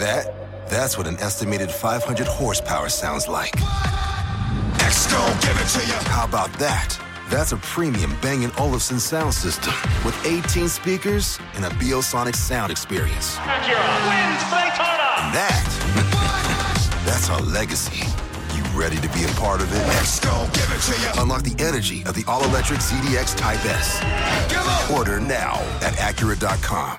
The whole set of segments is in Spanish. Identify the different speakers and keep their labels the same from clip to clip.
Speaker 1: that? That's what an estimated 500 horsepower sounds like. give it to you. How about that? That's a premium Bang & Olufsen sound system with 18 speakers and a Biosonic sound experience.
Speaker 2: Acura wins Daytona.
Speaker 1: And that, that's our legacy. You ready to be a part of it? Let's go, give it to you. Unlock the energy of the all-electric ZDX Type S. Order now at Acura.com.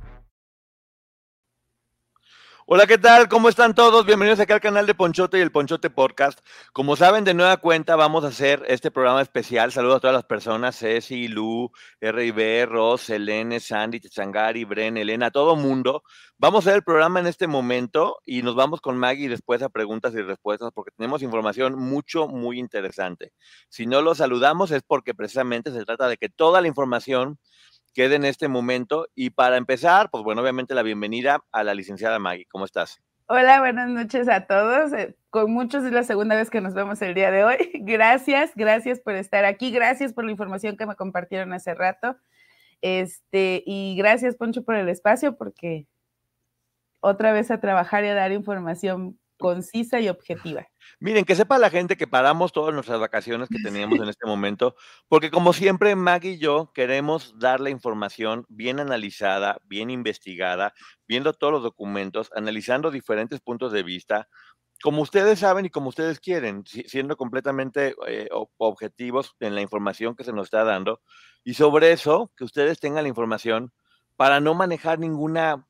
Speaker 3: Hola, ¿qué tal? ¿Cómo están todos? Bienvenidos aquí al canal de Ponchote y el Ponchote Podcast. Como saben, de nueva cuenta vamos a hacer este programa especial. Saludos a todas las personas, Ceci, Lu, R.I.B., Ross, Selene, Sandy, Changari, Bren, Elena, todo mundo. Vamos a hacer el programa en este momento y nos vamos con Maggie después a preguntas y respuestas porque tenemos información mucho, muy interesante. Si no lo saludamos es porque precisamente se trata de que toda la información quede en este momento. Y para empezar, pues bueno, obviamente la bienvenida a la licenciada Maggie. ¿Cómo estás?
Speaker 4: Hola, buenas noches a todos. Eh, con muchos es la segunda vez que nos vemos el día de hoy. Gracias, gracias por estar aquí. Gracias por la información que me compartieron hace rato. Este, y gracias, Poncho, por el espacio, porque otra vez a trabajar y a dar información concisa y objetiva.
Speaker 3: Miren, que sepa la gente que paramos todas nuestras vacaciones que teníamos en este momento, porque como siempre, Maggie y yo queremos dar la información bien analizada, bien investigada, viendo todos los documentos, analizando diferentes puntos de vista, como ustedes saben y como ustedes quieren, siendo completamente eh, objetivos en la información que se nos está dando. Y sobre eso, que ustedes tengan la información para no manejar ninguna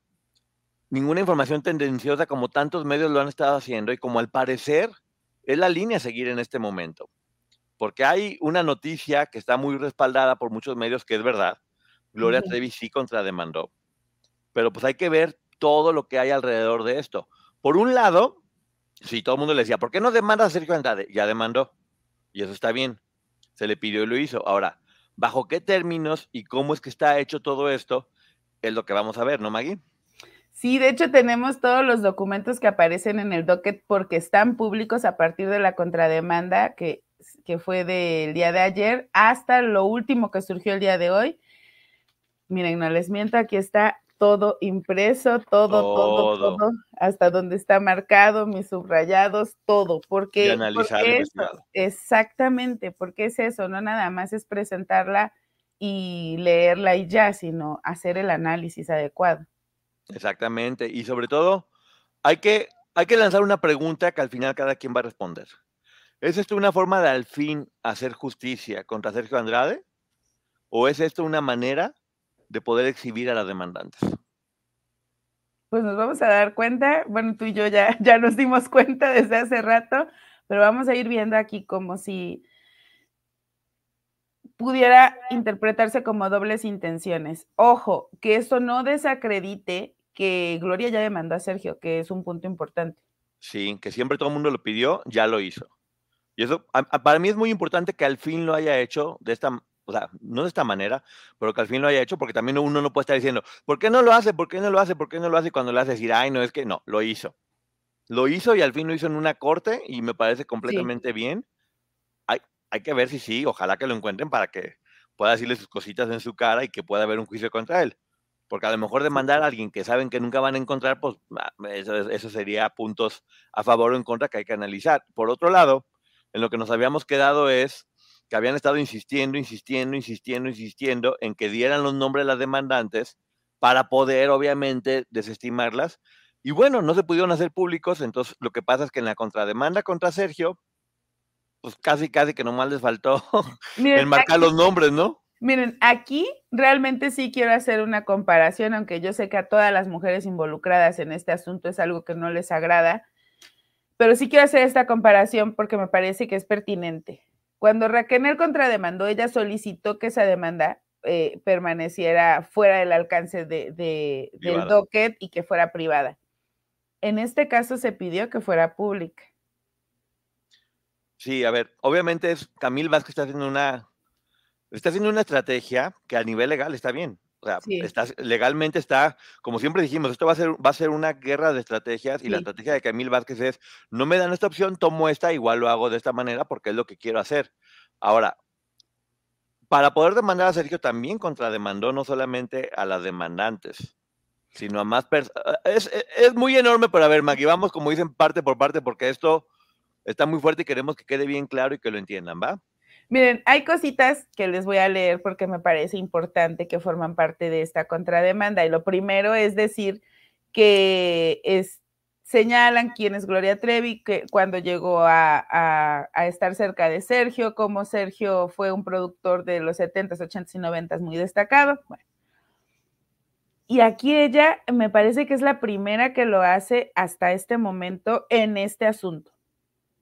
Speaker 3: ninguna información tendenciosa como tantos medios lo han estado haciendo y como al parecer es la línea a seguir en este momento. Porque hay una noticia que está muy respaldada por muchos medios que es verdad. Gloria Trevi sí contrademandó. Pero pues hay que ver todo lo que hay alrededor de esto. Por un lado, si todo el mundo le decía, ¿por qué no demanda a Sergio Andrade? Ya demandó. Y eso está bien. Se le pidió y lo hizo. Ahora, ¿bajo qué términos y cómo es que está hecho todo esto? Es lo que vamos a ver, ¿no, Maggie?
Speaker 4: Sí, de hecho tenemos todos los documentos que aparecen en el docket porque están públicos a partir de la contrademanda que, que fue del día de ayer hasta lo último que surgió el día de hoy. Miren, no les miento, aquí está todo impreso, todo, todo, todo, hasta donde está marcado, mis subrayados, todo, porque, porque exactamente, porque es eso, no nada más es presentarla y leerla y ya, sino hacer el análisis adecuado.
Speaker 3: Exactamente. Y sobre todo, hay que, hay que lanzar una pregunta que al final cada quien va a responder. ¿Es esto una forma de al fin hacer justicia contra Sergio Andrade? ¿O es esto una manera de poder exhibir a las demandantes?
Speaker 4: Pues nos vamos a dar cuenta, bueno, tú y yo ya, ya nos dimos cuenta desde hace rato, pero vamos a ir viendo aquí como si pudiera interpretarse como dobles intenciones. Ojo, que esto no desacredite que Gloria ya demandó a Sergio, que es un punto importante.
Speaker 3: Sí, que siempre todo el mundo lo pidió, ya lo hizo. Y eso, para mí es muy importante que al fin lo haya hecho de esta, o sea, no de esta manera, pero que al fin lo haya hecho, porque también uno no puede estar diciendo, ¿por qué no lo hace? ¿Por qué no lo hace? ¿Por qué no lo hace? Y cuando lo hace decir, ay, no, es que no, lo hizo. Lo hizo y al fin lo hizo en una corte y me parece completamente bien. Hay, hay que ver si sí, ojalá que lo encuentren para que pueda decirle sus cositas en su cara y que pueda haber un juicio contra él. Porque a lo mejor demandar a alguien que saben que nunca van a encontrar, pues ah, eso, sería puntos a favor o en contra que hay que analizar. Por otro lado, en lo que nos habíamos quedado es que habían estado insistiendo, insistiendo, insistiendo, insistiendo en que dieran los nombres de las demandantes para poder, obviamente, desestimarlas. Y bueno, no se pudieron hacer públicos, entonces lo que pasa es que en la contrademanda contra Sergio, pues casi, casi que nomás les faltó enmarcar los nombres, ¿no?
Speaker 4: Miren, aquí realmente sí quiero hacer una comparación, aunque yo sé que a todas las mujeres involucradas en este asunto es algo que no les agrada, pero sí quiero hacer esta comparación porque me parece que es pertinente. Cuando Raquel contrademandó, ella solicitó que esa demanda eh, permaneciera fuera del alcance de, del docket y que fuera privada. En este caso se pidió que fuera pública.
Speaker 3: Sí, a ver, obviamente es Camil Vázquez está haciendo una Está haciendo una estrategia que a nivel legal está bien. O sea, legalmente está, como siempre dijimos, esto va a ser, va a ser una guerra de estrategias y la estrategia de Camil Vázquez es, no me dan esta opción, tomo esta, igual lo hago de esta manera porque es lo que quiero hacer. Ahora, para poder demandar a Sergio también contrademandó no solamente a las demandantes, sino a más personas. Es, es, muy enorme, pero a ver, Maggie, vamos como dicen parte por parte porque esto está muy fuerte y queremos que quede bien claro y que lo entiendan, ¿va?
Speaker 4: Miren, hay cositas que les voy a leer porque me parece importante que forman parte de esta contrademanda. Y lo primero es decir que señalan quién es Gloria Trevi, que cuando llegó a, estar cerca de Sergio, como Sergio fue un productor de los 70s, 80s y 90s muy destacado. Y aquí ella me parece que es la primera que lo hace hasta este momento en este asunto.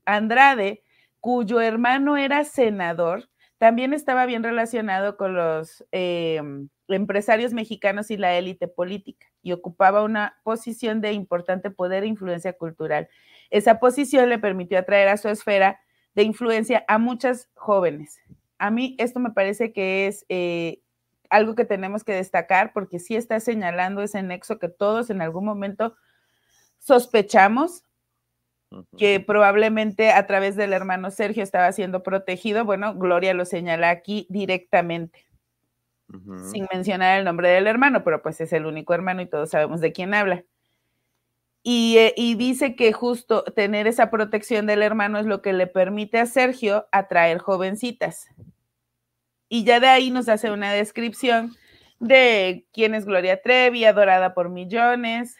Speaker 4: Andrade cuyo hermano era senador, también estaba bien relacionado con los em, empresarios mexicanos y la élite política y ocupaba una posición de importante poder e influencia cultural. Esa posición le permitió atraer a su esfera de influencia a muchas jóvenes. A mí esto me parece que es eh, algo que tenemos que destacar porque sí está señalando ese nexo que todos en algún momento sospechamos que probablemente a través del hermano Sergio estaba siendo protegido. Bueno, Gloria lo señala aquí directamente, sin mencionar el nombre del hermano, pero pues es el único hermano y todos sabemos de quién habla. Y, eh, y, dice que justo tener esa protección del hermano es lo que le permite a Sergio atraer jovencitas. Y ya de ahí nos hace una descripción de quién es Gloria Trevi, adorada por millones,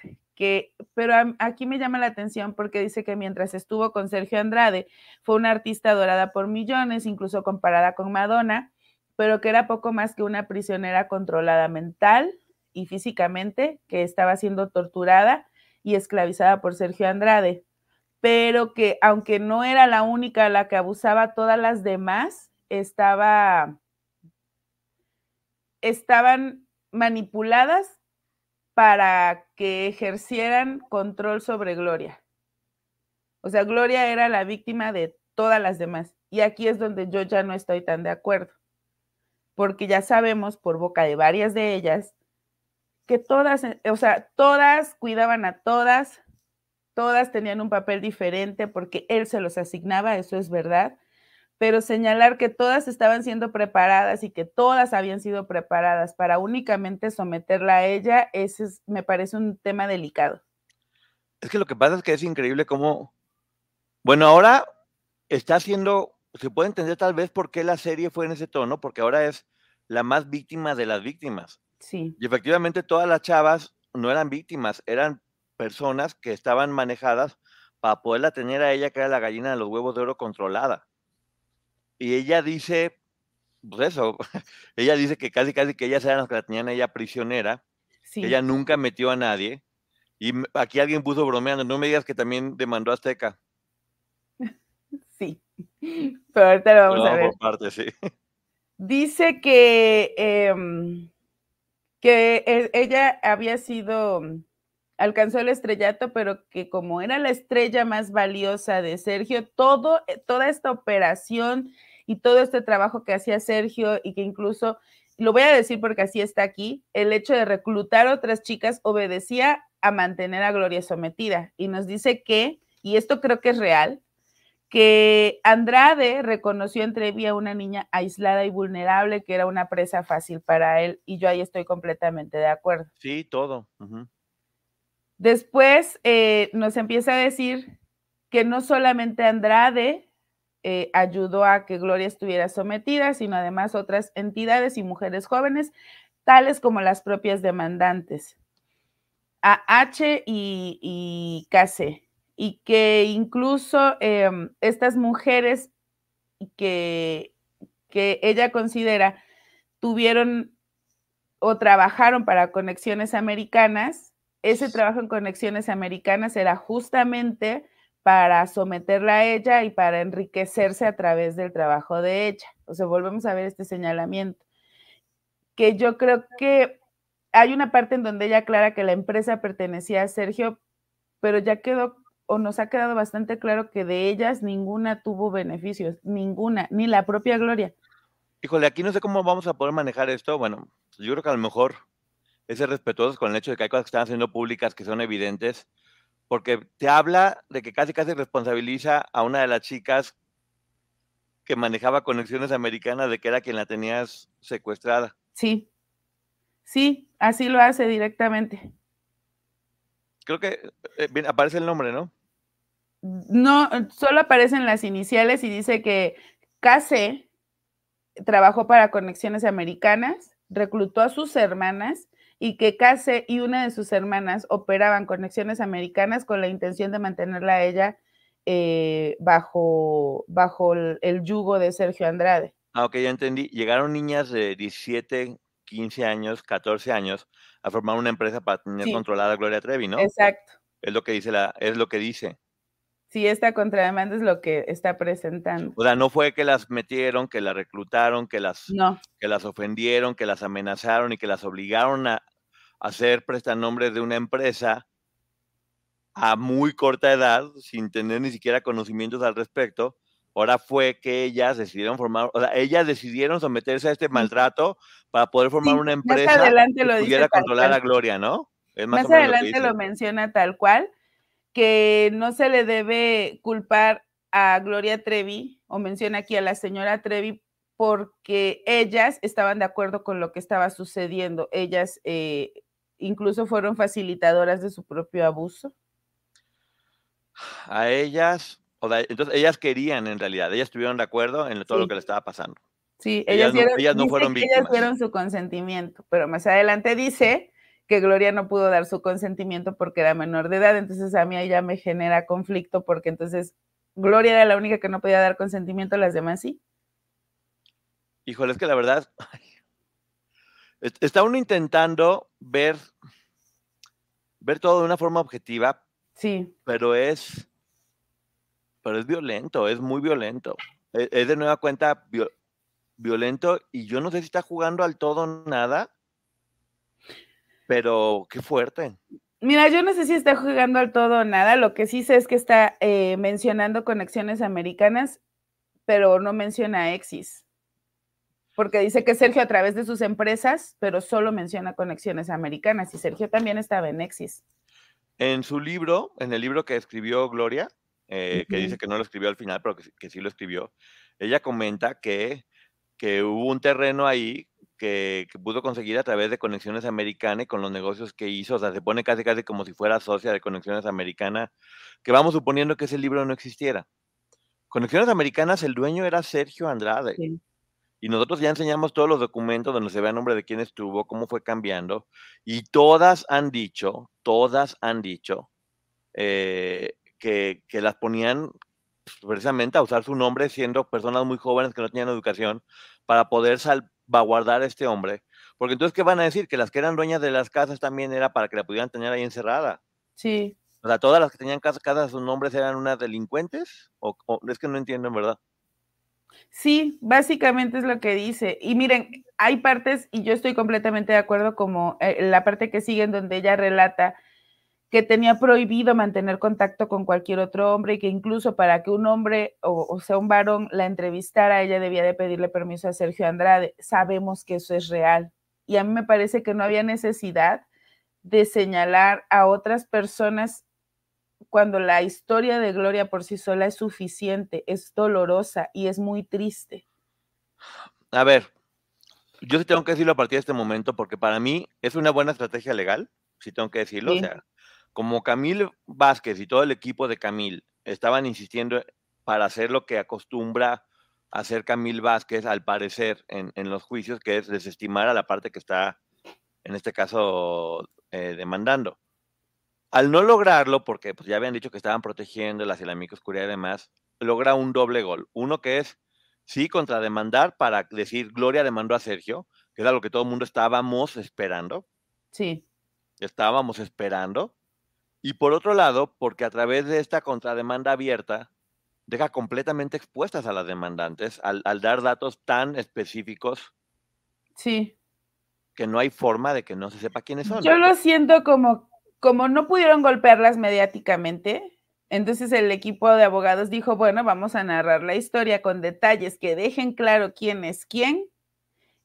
Speaker 4: pero aquí me llama la atención porque dice que mientras estuvo con Sergio Andrade, fue una artista adorada por millones, incluso comparada con Madonna, pero que era poco más que una prisionera controlada mental y físicamente, que estaba siendo torturada y esclavizada por Sergio Andrade, pero que aunque no era la única a la que abusaba, todas las demás estaba, estaban manipuladas para que ejercieran control sobre Gloria. O sea, Gloria era la víctima de todas las demás. Y aquí es donde yo ya no estoy tan de acuerdo. Porque ya sabemos por boca de varias de ellas que todas, o sea, todas cuidaban a todas, todas tenían un papel diferente porque él se los asignaba, eso es verdad pero señalar que todas estaban siendo preparadas y que todas habían sido preparadas para únicamente someterla a ella, ese me parece un tema delicado.
Speaker 3: Es que lo que pasa es que es increíble cómo, bueno, ahora está haciendo, se puede entender tal vez por qué la serie fue en ese tono, porque ahora es la más víctima de las víctimas.
Speaker 4: Sí.
Speaker 3: Y efectivamente todas las chavas no eran víctimas, eran personas que estaban manejadas para poderla tener a ella, que era la gallina de los huevos de oro controlada. Y ella dice, pues eso, ella dice que casi casi que ellas eran las que la tenían ella prisionera, ella nunca metió a nadie. Y aquí alguien puso bromeando, no me digas que también demandó a Azteca.
Speaker 4: Sí, pero ahorita lo vamos a ver.
Speaker 3: parte, sí.
Speaker 4: Dice que, em, que e, ella había sido, alcanzó el estrellato, pero que como era la estrella más valiosa de Sergio, todo, eh, toda esta operación y todo este trabajo que hacía Sergio y que incluso, lo voy a decir porque así está aquí, el hecho de reclutar otras chicas obedecía a mantener a Gloria sometida. Y nos dice que, y esto creo que es real, que Andrade reconoció entre a una niña aislada y vulnerable, que era una presa fácil para él, y yo ahí estoy completamente de acuerdo.
Speaker 3: Sí, todo.
Speaker 4: Después eh, nos empieza a decir que no solamente Andrade eh, ayudó a que Gloria estuviera sometida, sino además otras entidades y mujeres jóvenes, tales como las propias demandantes, AH y, y KC, y que incluso em, estas mujeres que, que ella considera tuvieron o trabajaron para conexiones americanas, ese trabajo en conexiones americanas era justamente para someterla a ella y para enriquecerse a través del trabajo de ella. O sea, volvemos a ver este señalamiento. Que yo creo que hay una parte en donde ella aclara que la empresa pertenecía a Sergio, pero ya quedó o nos ha quedado bastante claro que de ellas ninguna tuvo beneficios, ninguna, ni la propia Gloria.
Speaker 3: Híjole, aquí no sé cómo vamos a poder manejar esto. Bueno, yo creo que a lo mejor es ser respetuosos con el hecho de que hay cosas que están haciendo públicas que son evidentes, porque te habla de que casi casi responsabiliza a una de las chicas que manejaba conexiones americanas de que era quien la tenías secuestrada.
Speaker 4: Sí, sí, así lo hace directamente.
Speaker 3: Creo que eh, aparece el nombre, ¿no?
Speaker 4: No, solo aparecen las iniciales y dice que KC trabajó para Conexiones Americanas, reclutó a sus hermanas y que Case y una de sus hermanas operaban Conexiones Americanas con la intención de mantenerla a ella eh, bajo, bajo el, yugo de Sergio Andrade.
Speaker 3: Ah, ok, ya entendí. Llegaron niñas de 17, 15 años, 14 años a formar una empresa para tener controlada a Gloria Trevi, ¿no?
Speaker 4: Exacto.
Speaker 3: Es lo que dice la, es lo que dice.
Speaker 4: Sí, esta contrademanda es lo que está presentando.
Speaker 3: O sea, no fue que las metieron, que las reclutaron, que las, que las ofendieron, que las amenazaron y que las obligaron a hacer prestanombres de una empresa a muy corta edad, sin tener ni siquiera conocimientos al respecto. Ahora fue que ellas decidieron formar, o sea, ellas decidieron someterse a este maltrato para poder formar una empresa
Speaker 4: que
Speaker 3: pudiera controlar a Gloria, ¿no?
Speaker 4: más, adelante lo menciona tal cual que no se le debe culpar a Gloria Trevi, o menciona aquí a la señora Trevi, porque ellas estaban de acuerdo con lo que estaba sucediendo. Ellas eh, incluso fueron facilitadoras de su propio abuso.
Speaker 3: A ellas, o entonces ellas querían en realidad, ellas estuvieron de acuerdo en todo lo que le estaba pasando.
Speaker 4: Sí, ellas, ellas no, fueron víctimas. Ellas dieron su consentimiento, pero más adelante dice que Gloria no pudo dar su consentimiento porque era menor de edad, entonces a mí ya me genera conflicto porque entonces Gloria era la única que no podía dar consentimiento, las demás sí.
Speaker 3: Híjole, es que la verdad, está uno intentando ver, ver todo de una forma objetiva.
Speaker 4: Sí.
Speaker 3: Pero es, pero es violento, es muy violento. Es, es de nueva cuenta violento y yo no sé si está jugando al todo nada pero qué fuerte.
Speaker 4: Mira, yo no sé si está jugando al todo o nada. Lo que sí sé es que está eh, mencionando conexiones americanas, pero no menciona Exis. Porque dice que Sergio a través de sus empresas, pero solo menciona conexiones americanas. Y Sergio también estaba en Exis.
Speaker 3: En su libro, en el libro que escribió Gloria, eh, que dice que no lo escribió al final, pero que, sí lo escribió, ella comenta que, que hubo un terreno ahí que, pudo conseguir a través de Conexiones Americanas y con los negocios que hizo. O sea, se pone casi casi como si fuera socia de Conexiones Americanas, que vamos suponiendo que ese libro no existiera. Conexiones Americanas, el dueño era Sergio Andrade. Y nosotros ya enseñamos todos los documentos donde se ve el nombre de quién estuvo, cómo fue cambiando. Y todas han dicho, todas han dicho eh, que, que las ponían precisamente a usar su nombre siendo personas muy jóvenes que no tenían educación para poder sal va a este hombre. Porque entonces, ¿qué van a decir? Que las que eran dueñas de las casas también era para que la pudieran tener ahí encerrada.
Speaker 4: Sí.
Speaker 3: O sea, todas las que tenían casas, casas sus nombres eran unas delincuentes. ¿O, es que no entiendo en verdad?
Speaker 4: Sí, básicamente es lo que dice. Y miren, hay partes, y yo estoy completamente de acuerdo, como eh, la parte que sigue en donde ella relata que tenía prohibido mantener contacto con cualquier otro hombre y que incluso para que un hombre o, sea un varón la entrevistara, ella debía de pedirle permiso a Sergio Andrade. Sabemos que eso es real. Y a mí me parece que no había necesidad de señalar a otras personas cuando la historia de Gloria por sí sola es suficiente, es dolorosa y es muy triste.
Speaker 3: A ver, yo sí tengo que decirlo a partir de este momento porque para mí es una buena estrategia legal, sí tengo que decirlo. O sea, como Camil Vázquez y todo el equipo de Camil estaban insistiendo para hacer lo que acostumbra hacer Camil Vázquez, al parecer, en, los juicios, que es desestimar a la parte que está, en este caso, eh, demandando. Al no lograrlo, porque pues, ya habían dicho que estaban protegiendo la Islámica Oscuridad y demás, logra un doble gol. Uno que es, sí, contrademandar para decir Gloria demandó a Sergio, que era lo que todo el mundo estábamos esperando.
Speaker 4: Sí.
Speaker 3: Estábamos esperando. Y por otro lado, porque a través de esta contrademanda abierta, deja completamente expuestas a las demandantes al, dar datos tan específicos.
Speaker 4: Sí.
Speaker 3: Que no hay forma de que no se sepa quiénes son.
Speaker 4: Yo lo siento como, como no pudieron golpearlas mediáticamente, entonces el equipo de abogados dijo, bueno, vamos a narrar la historia con detalles que dejen claro quién es quién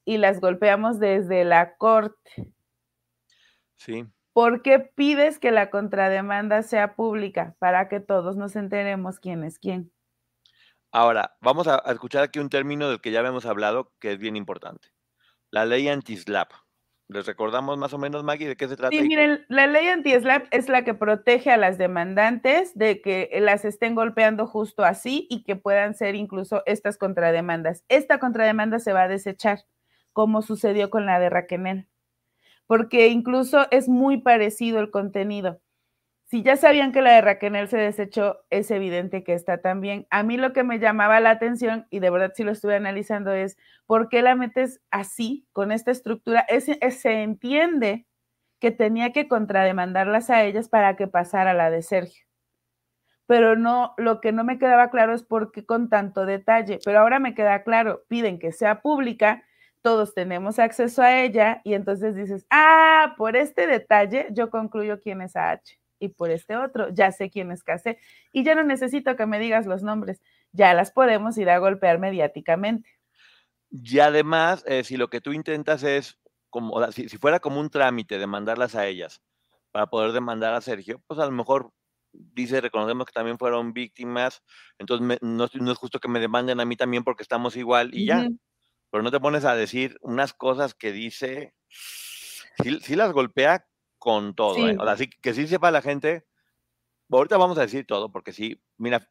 Speaker 4: y las golpeamos desde la corte.
Speaker 3: Sí.
Speaker 4: ¿Por qué pides que la contrademanda sea pública? Para que todos nos enteremos quién es quién.
Speaker 3: Ahora, vamos a, escuchar aquí un término del que ya habíamos hablado que es bien importante. La ley anti-SLAP. ¿Les recordamos más o menos, Maggie, de qué se trata?
Speaker 4: Sí, miren, la ley anti-SLAP es la que protege a las demandantes de que las estén golpeando justo así y que puedan ser incluso estas contrademandas. Esta contrademanda se va a desechar, como sucedió con la de Raquenel, porque incluso es muy parecido el contenido si ya sabían que la de Raquel se desechó, es evidente que está también. A mí lo que me llamaba la atención, y de verdad sí lo estuve analizando, es por qué la metes así, con esta estructura. se entiende que tenía que contrademandarlas a ellas para que pasara la de Sergio. Pero no, lo que no me quedaba claro es por qué con tanto detalle. Pero ahora me queda claro, piden que sea pública, todos tenemos acceso a ella, y entonces dices, ah, por este detalle yo concluyo quién es H y por este otro, ya sé quién es casé y ya no necesito que me digas los nombres, ya las podemos ir a golpear mediáticamente.
Speaker 3: Y además, eh, si lo que tú intentas es, como, si, fuera como un trámite de mandarlas a ellas para poder demandar a Sergio, pues a lo mejor dice, reconocemos que también fueron víctimas, entonces no, es justo que me demanden a mí también porque estamos igual y ya. Pero no te pones a decir unas cosas que dice, si las golpea con todo, ¿eh? O sea, que sí sepa la gente. Ahorita vamos a decir todo, porque sí, mira,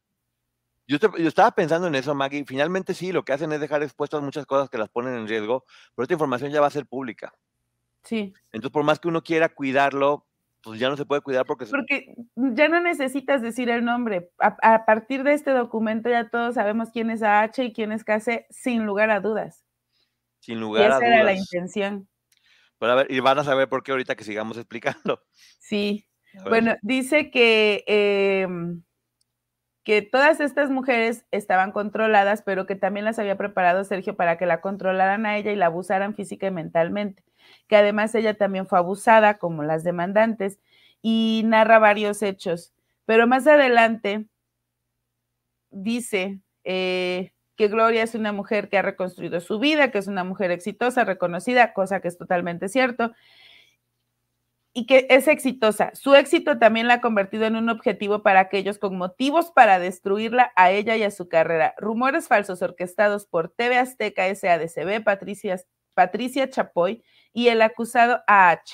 Speaker 3: yo, estaba pensando en eso, Maggie. Finalmente sí, lo que hacen es dejar expuestas muchas cosas que las ponen en riesgo, pero esta información ya va a ser pública.
Speaker 4: Sí.
Speaker 3: Entonces, por más que uno quiera cuidarlo, pues ya no se puede cuidar porque...
Speaker 4: Porque ya no necesitas decir el nombre. A, partir de este documento ya todos sabemos quién es AH y quién es KC, sin lugar a dudas.
Speaker 3: Sin lugar a dudas.
Speaker 4: Esa era la intención
Speaker 3: y van a saber por qué ahorita que sigamos explicando.
Speaker 4: Sí. Bueno, dice que, em, que todas estas mujeres estaban controladas, pero que también las había preparado Sergio para que la controlaran a ella y la abusaran física y mentalmente. Que además ella también fue abusada, como las demandantes, y narra varios hechos. Pero más adelante dice, eh, que Gloria es una mujer que ha reconstruido su vida, que es una mujer exitosa, reconocida, cosa que es totalmente cierto, y que es exitosa. Su éxito también la ha convertido en un objetivo para aquellos con motivos para destruirla a ella y a su carrera. Rumores falsos orquestados por TV Azteca SADCB, Patricia, Patricia Chapoy y el acusado AH.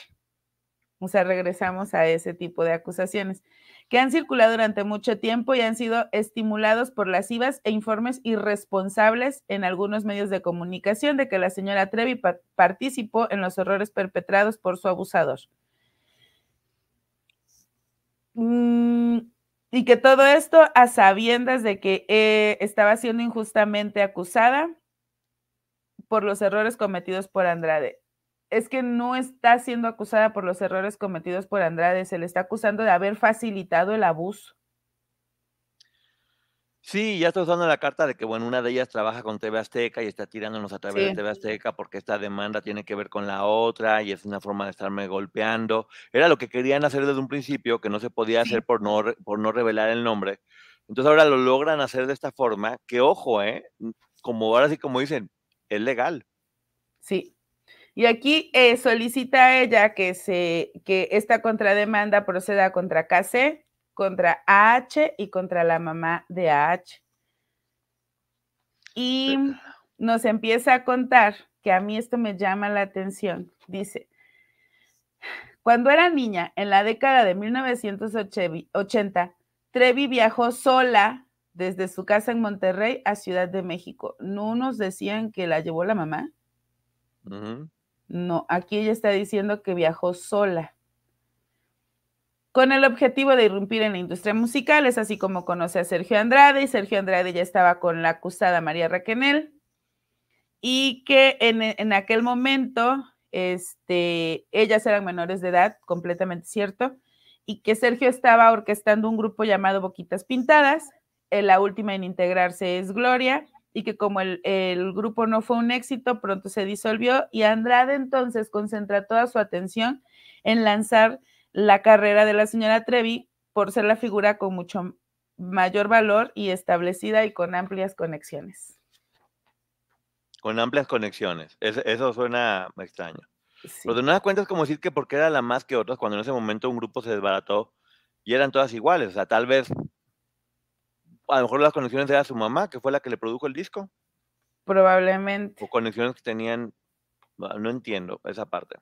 Speaker 4: O sea, regresamos a ese tipo de acusaciones que han circulado durante mucho tiempo y han sido estimulados por las IVAs e informes irresponsables en algunos medios de comunicación de que la señora Trevi participó en los errores perpetrados por su abusador. Mm, y que todo esto a sabiendas de que eh, estaba siendo injustamente acusada por los errores cometidos por Andrade es que no está siendo acusada por los errores cometidos por Andrade, se le está acusando de haber facilitado el abuso.
Speaker 3: Sí, ya está usando la carta de que, bueno, una de ellas trabaja con TV Azteca y está tirándonos a través de TV Azteca porque esta demanda tiene que ver con la otra y es una forma de estarme golpeando. Era lo que querían hacer desde un principio, que no se podía hacer por no, por no revelar el nombre. Entonces ahora lo logran hacer de esta forma, que ojo, ¿eh? Como ahora sí, como dicen, es legal.
Speaker 4: Sí, y aquí eh, solicita a ella que, se, que esta contrademanda proceda contra KC, contra AH y contra la mamá de AH. Y nos empieza a contar que a mí esto me llama la atención. Dice, cuando era niña, en la década de 1980, Trevi viajó sola desde su casa en Monterrey a Ciudad de México. ¿No nos decían que la llevó la mamá? No, aquí ella está diciendo que viajó sola. Con el objetivo de irrumpir en la industria musical, es así como conoce a Sergio Andrade y Sergio Andrade ya estaba con la acusada María Raquenel y que en, aquel momento este, ellas eran menores de edad, completamente cierto, y que Sergio estaba orquestando un grupo llamado Boquitas Pintadas. La última en integrarse es Gloria y que como el, grupo no fue un éxito, pronto se disolvió y Andrade entonces concentra toda su atención en lanzar la carrera de la señora Trevi por ser la figura con mucho mayor valor y establecida y con amplias conexiones.
Speaker 3: Con amplias conexiones. Es- eso suena extraño.
Speaker 4: Sí.
Speaker 3: Pero de nada cuenta es como decir que porque era la más que otras, cuando en ese momento un grupo se desbarató y eran todas iguales. O sea, tal vez, a lo mejor las conexiones era su mamá, que fue la que le produjo el disco,
Speaker 4: Probablemente.
Speaker 3: o conexiones que tenían, no entiendo esa parte.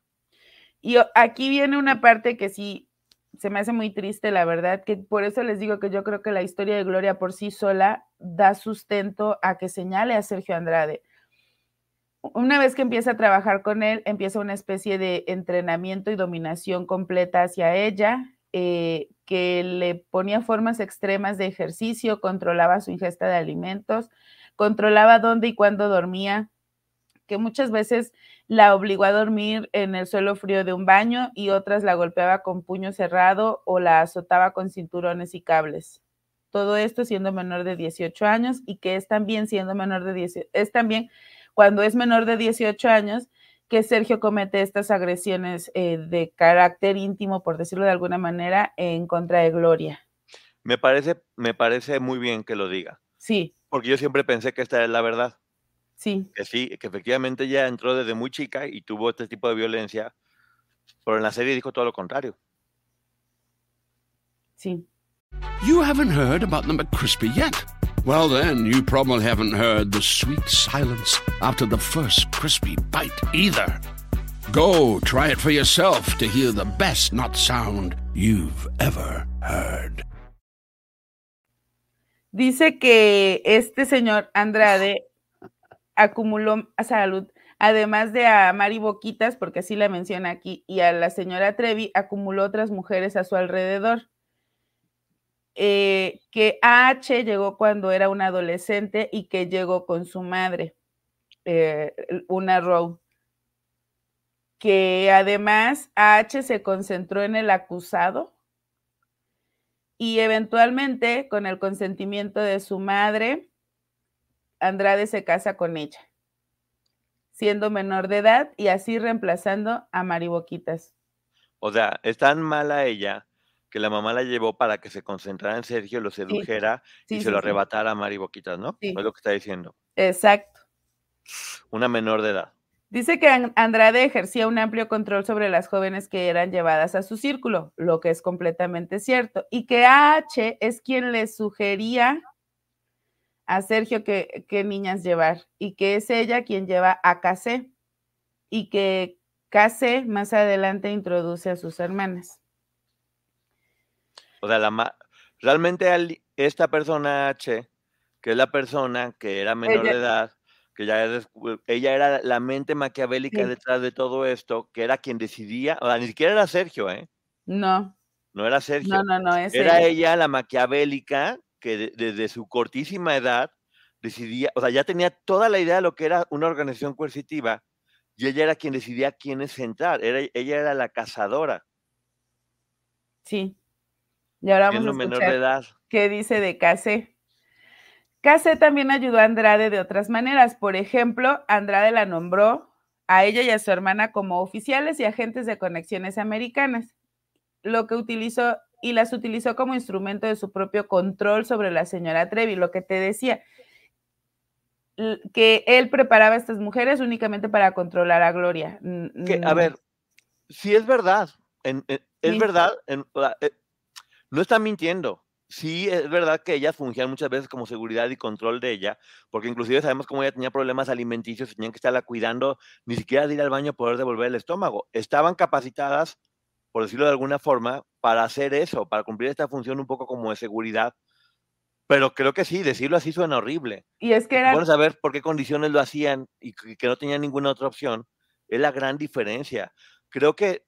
Speaker 4: Y aquí viene una parte que sí se me hace muy triste, la verdad, que por eso les digo que yo creo que la historia de Gloria por sí sola da sustento a que señale a Sergio Andrade. Una vez que empieza a trabajar con él, empieza una especie de entrenamiento y dominación completa hacia ella, eh, que le ponía formas extremas de ejercicio, controlaba su ingesta de alimentos, controlaba dónde y cuándo dormía, que muchas veces la obligó a dormir en el suelo frío de un baño y otras la golpeaba con puño cerrado o la azotaba con cinturones y cables. Todo esto siendo menor de 18 años y que es también siendo menor de 18, es también cuando es menor de 18 años que Sergio comete estas agresiones eh, de carácter íntimo, por decirlo de alguna manera, en contra de Gloria.
Speaker 3: Me parece, me parece muy bien que lo diga,
Speaker 4: Sí,
Speaker 3: porque yo siempre pensé que esta es la verdad.
Speaker 4: sí,
Speaker 3: que sí, que efectivamente ella entró desde muy chica y tuvo este tipo de violencia, pero en la serie dijo todo lo contrario.
Speaker 4: sí.
Speaker 5: You haven't heard about the McCrispy yet? Well, then, you probably haven't heard the sweet silence after the first crispy bite either. Go try it for yourself to hear the best not sound you've ever heard.
Speaker 4: Dice que este señor Andrade acumuló a salud, además de a Mari Boquitas, porque así la menciona aquí, y a la señora Trevi, acumuló otras mujeres a su alrededor. Eh, que AH llegó cuando era un adolescente y que llegó con su madre, eh, una Rowe. Que además AH se concentró en el acusado y eventualmente, con el consentimiento de su madre, Andrade se casa con ella, siendo menor de edad y así reemplazando a Mari Boquitas.
Speaker 3: O sea, es tan mala ella que la mamá la llevó para que se concentrara en Sergio, lo sedujera
Speaker 4: sí,
Speaker 3: y
Speaker 4: sí,
Speaker 3: se lo arrebatara a Mari Boquitas, ¿no? Es lo que está diciendo.
Speaker 4: Exacto.
Speaker 3: Una menor de edad.
Speaker 4: Dice que An- Andrade ejercía un amplio control sobre las jóvenes que eran llevadas a su círculo, lo que es completamente cierto, y que AH es quien le sugería a Sergio que, que niñas llevar, y que es ella quien lleva a KC, y que KC más adelante introduce a sus hermanas.
Speaker 3: O sea, la ma- realmente al- esta persona H, que es la persona que era menor
Speaker 4: Ella-
Speaker 3: de edad, que ya es ella era la mente maquiavélica
Speaker 4: Sí.
Speaker 3: detrás de todo esto, que era quien decidía, o sea, ni siquiera era Sergio, ¿eh?
Speaker 4: No,
Speaker 3: No era Sergio.
Speaker 4: no, no, no, es
Speaker 3: Era
Speaker 4: ella.
Speaker 3: ella la maquiavélica que de- desde su cortísima edad decidía, o sea, ya tenía toda la idea de lo que era una organización coercitiva y ella era quien decidía quiénes entrar. Era, ella era la cazadora,
Speaker 4: Sí. Y ahora vamos
Speaker 3: siendo
Speaker 4: a
Speaker 3: menor de
Speaker 4: escuchar
Speaker 3: edad.
Speaker 4: qué dice de KC. KC también ayudó a Andrade de otras maneras. Por ejemplo, Andrade la nombró a ella y a su hermana como oficiales y agentes de conexiones americanas, lo que utilizó y las utilizó como instrumento de su propio control sobre la señora Trevi, lo que te decía, que él preparaba a estas mujeres únicamente para controlar a Gloria.
Speaker 3: Que, a ver, si es verdad, en- en- es
Speaker 4: Sí.
Speaker 3: verdad, en- eh, no está mintiendo. Sí, es verdad que ellas fungían muchas veces como seguridad y control de ella, porque inclusive sabemos cómo ella tenía problemas alimenticios, tenían que estarla cuidando, ni siquiera de ir al baño poder devolver el estómago. Estaban capacitadas, por decirlo de alguna forma, para hacer eso, para cumplir esta función un poco como de seguridad. Pero creo que sí, decirlo así suena horrible.
Speaker 4: Y es que
Speaker 3: Si te
Speaker 4: eran,
Speaker 3: pones a ver por qué condiciones lo hacían y que que no tenían ninguna otra opción, es la gran diferencia. Creo que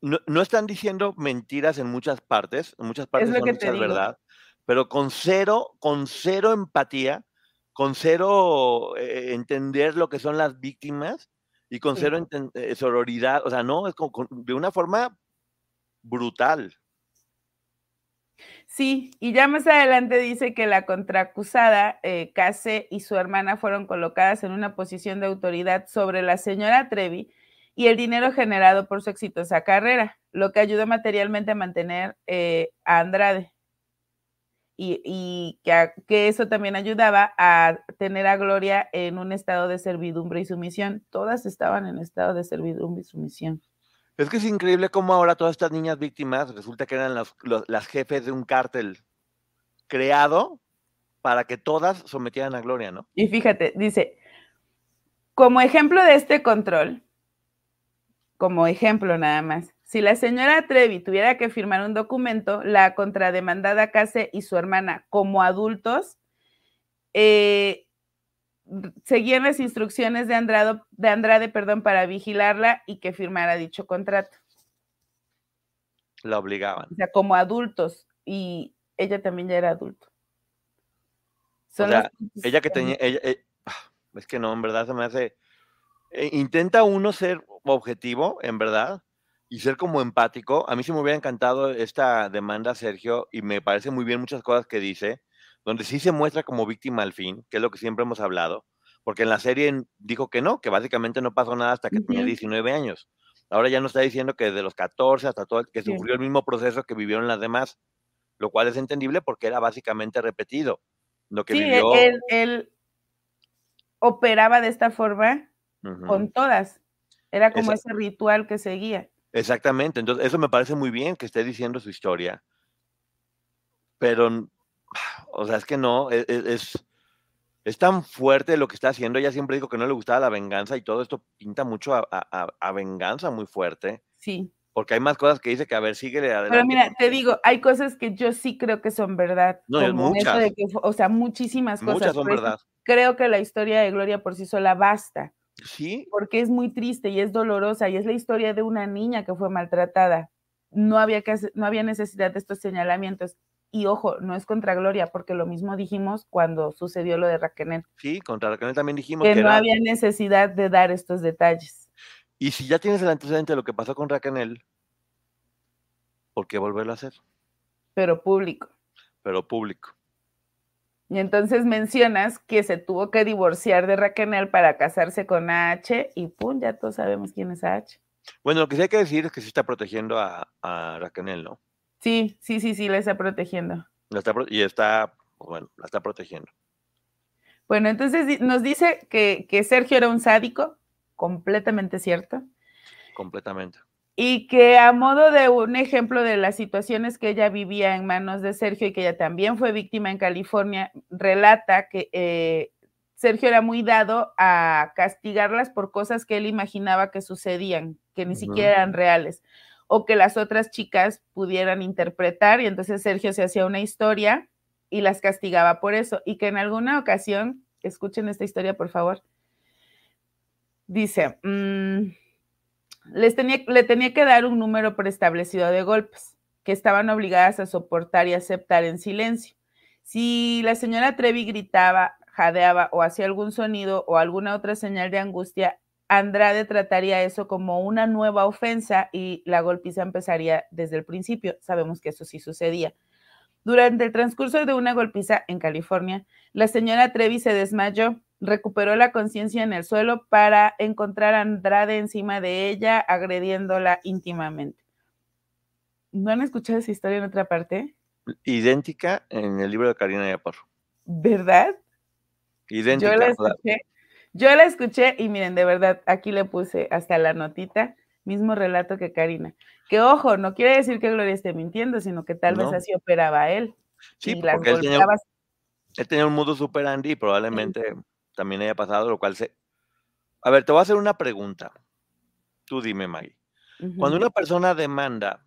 Speaker 3: no, no están diciendo mentiras en muchas partes, en muchas partes son
Speaker 4: digo.
Speaker 3: verdad, pero con cero, con cero empatía, con cero eh, entender lo que son las víctimas y con
Speaker 4: Sí.
Speaker 3: cero eh, sororidad, o sea, no, es como con- de una forma brutal.
Speaker 4: Sí, y ya más adelante dice que la contraacusada, eh, Case y su hermana fueron colocadas en una posición de autoridad sobre la señora Trevi y el dinero generado por su exitosa carrera, lo que ayudó materialmente a mantener eh, a Andrade. y, que, que, eso también ayudaba a tener a Gloria en un estado de servidumbre y sumisión. Todas estaban en estado de servidumbre y sumisión.
Speaker 3: Es que es increíble cómo ahora todas estas niñas víctimas resulta que eran las jefes de un cártel creado para que todas sometieran a Gloria, ¿no?
Speaker 4: Y fíjate, dice, como ejemplo de este control, como ejemplo nada más, si la señora Trevi tuviera que firmar un documento, la contrademandada Case y su hermana, como adultos, eh, seguían las instrucciones de Andrade, de Andrade perdón, para vigilarla y que firmara dicho contrato.
Speaker 3: La obligaban.
Speaker 4: O sea, como adultos. Y ella también ya era adulto.
Speaker 3: o sea, ella que tenía, eh, ah, es que no, en verdad se me hace, eh, intenta uno ser objetivo, en verdad, y ser como empático. A mí sí me hubiera encantado esta demanda, Sergio, y me parece muy bien muchas cosas que dice, donde sí se muestra como víctima al fin, que es lo que siempre hemos hablado, porque en la serie dijo que no, que básicamente no pasó nada hasta que tenía 19 años. Ahora ya nos está diciendo que desde los 14 hasta todo, que sufrió el mismo proceso que vivieron las demás, lo cual es entendible porque era básicamente repetido. Lo que
Speaker 4: sí,
Speaker 3: vivió...
Speaker 4: él, operaba de esta forma con todas. Era como ese ritual que seguía.
Speaker 3: Exactamente, entonces eso me parece muy bien que esté diciendo su historia, pero, o sea, es que no, e, e, es, es, tan fuerte lo que está haciendo, ella siempre dijo que no le gustaba la venganza y todo esto pinta mucho a, venganza muy fuerte.
Speaker 4: Sí.
Speaker 3: Porque hay más cosas que dice que, a ver, síguele adelante.
Speaker 4: Pero mira, te digo, hay cosas que yo sí creo que son verdad.
Speaker 3: No, muchas.
Speaker 4: o sea, muchísimas cosas.
Speaker 3: Muchas son verdad.
Speaker 4: Creo que la historia de Gloria por sí sola basta.
Speaker 3: Sí.
Speaker 4: Porque es muy triste y es dolorosa y es la historia de una niña que fue maltratada. No había, que no había necesidad de estos señalamientos. Y ojo, no es contra Gloria, porque lo mismo dijimos cuando sucedió lo de Raquel.
Speaker 3: Sí, contra Raquel también dijimos
Speaker 4: que, no había necesidad de dar estos detalles.
Speaker 3: Y si ya tienes el antecedente de lo que pasó con Raquel, ¿por qué volverlo a hacer?
Speaker 4: Pero público.
Speaker 3: Pero público.
Speaker 4: Y entonces mencionas que se tuvo que divorciar de Raquel para casarse con H y pum, ya todos sabemos quién es H.
Speaker 3: Bueno, lo que sí hay que decir es que sí está protegiendo a, a Raquel, ¿no?
Speaker 4: Sí, sí, sí, sí, la está protegiendo.
Speaker 3: y está, bueno, la está protegiendo.
Speaker 4: Bueno, entonces nos dice que, que Sergio era un sádico, completamente cierto.
Speaker 3: Completamente
Speaker 4: y que a modo de un ejemplo de las situaciones que ella vivía en manos de Sergio y que ella también fue víctima en California, relata que eh, Sergio era muy dado a castigarlas por cosas que él imaginaba que sucedían, que ni siquiera eran reales, o que las otras chicas pudieran interpretar, y entonces Sergio se hacía una historia y las castigaba por eso, y que en alguna ocasión, escuchen esta historia por favor, dice, mmm, les tenía, le tenía que dar un número preestablecido de golpes, que estaban obligadas a soportar y aceptar en silencio. Si la señora Trevi gritaba, jadeaba o hacía algún sonido o alguna otra señal de angustia, Andrade trataría eso como una nueva ofensa y la golpiza empezaría desde el principio. Sabemos que eso sí sucedía. Durante el transcurso de una golpiza en California, la señora Trevi se desmayó recuperó la conciencia en el suelo para encontrar a Andrade encima de ella, agrediéndola íntimamente. ¿No han escuchado esa historia en otra parte?
Speaker 3: Idéntica en el libro de Karina Yaporro.
Speaker 4: ¿Verdad?
Speaker 3: Idéntica.
Speaker 4: Yo la escuché. Yo la escuché y miren, de verdad, aquí le puse hasta la notita, mismo relato que Karina. Que ojo, no quiere decir que Gloria esté mintiendo, sino que tal vez así operaba él.
Speaker 3: Sí, porque él tenía, él tenía, un mundo super Andy y probablemente también haya pasado, lo cual se... A ver, te voy a hacer una pregunta. Tú dime, Maggie. Cuando una persona demanda,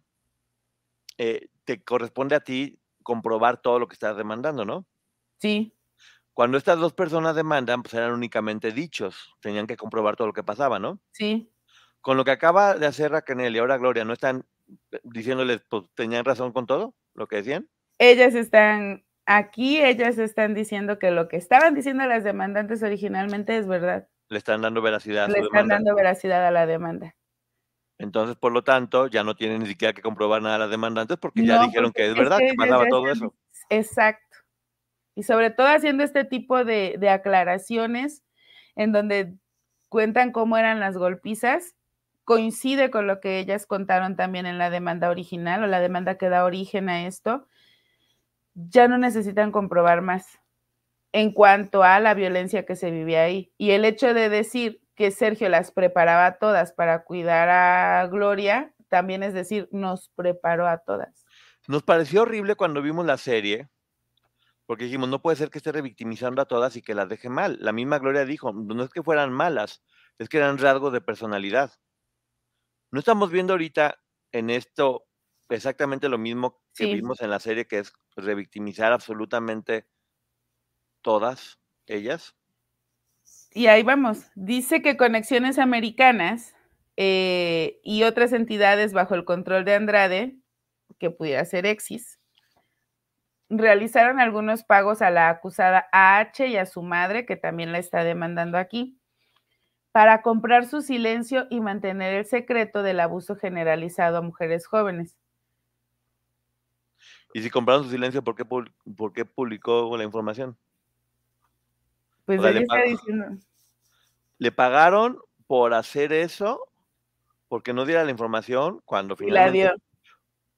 Speaker 3: eh, te corresponde a ti comprobar todo lo que estás demandando, ¿no?
Speaker 4: Sí.
Speaker 3: Cuando estas dos personas demandan, pues eran únicamente dichos, tenían que comprobar todo lo que pasaba, ¿no?
Speaker 4: Sí.
Speaker 3: Con lo que acaba de hacer Raquel y ahora Gloria, ¿no están diciéndoles, pues tenían razón con todo lo que decían?
Speaker 4: Ellas están Aquí ellas están diciendo que lo que estaban diciendo las demandantes originalmente es verdad.
Speaker 3: Le están dando veracidad a
Speaker 4: Le están dando veracidad a la demanda.
Speaker 3: Entonces, por lo tanto, ya no tienen ni siquiera que comprobar nada a las demandantes porque ya dijeron que es verdad, que, pasaba todo eso.
Speaker 4: Exacto. Y sobre todo haciendo este tipo de, de aclaraciones en donde cuentan cómo eran las golpizas, coincide con lo que ellas contaron también en la demanda original o la demanda que da origen a esto, ya no necesitan comprobar más en cuanto a la violencia que se vivía ahí. Y el hecho de decir que Sergio las preparaba todas para cuidar a Gloria, también es decir, nos preparó a todas.
Speaker 3: Nos pareció horrible cuando vimos la serie, porque dijimos, no puede ser que esté revictimizando a todas y que las deje mal. La misma Gloria dijo, no es que fueran malas, es que eran rasgos de personalidad. No estamos viendo ahorita en esto exactamente lo mismo que vimos en la serie, que es revictimizar absolutamente todas ellas.
Speaker 4: Y ahí vamos. Dice que Conexiones Americanas eh, y otras entidades bajo el control de Andrade, que pudiera ser Exis, realizaron algunos pagos a la acusada AH y a su madre, que también la está demandando aquí, para comprar su silencio y mantener el secreto del abuso generalizado a mujeres jóvenes.
Speaker 3: Y si compraron su silencio, ¿por qué, por qué publicó la información?
Speaker 4: Pues le, está diciendo.
Speaker 3: le pagaron por hacer eso, porque no diera la información cuando finalmente, la dio.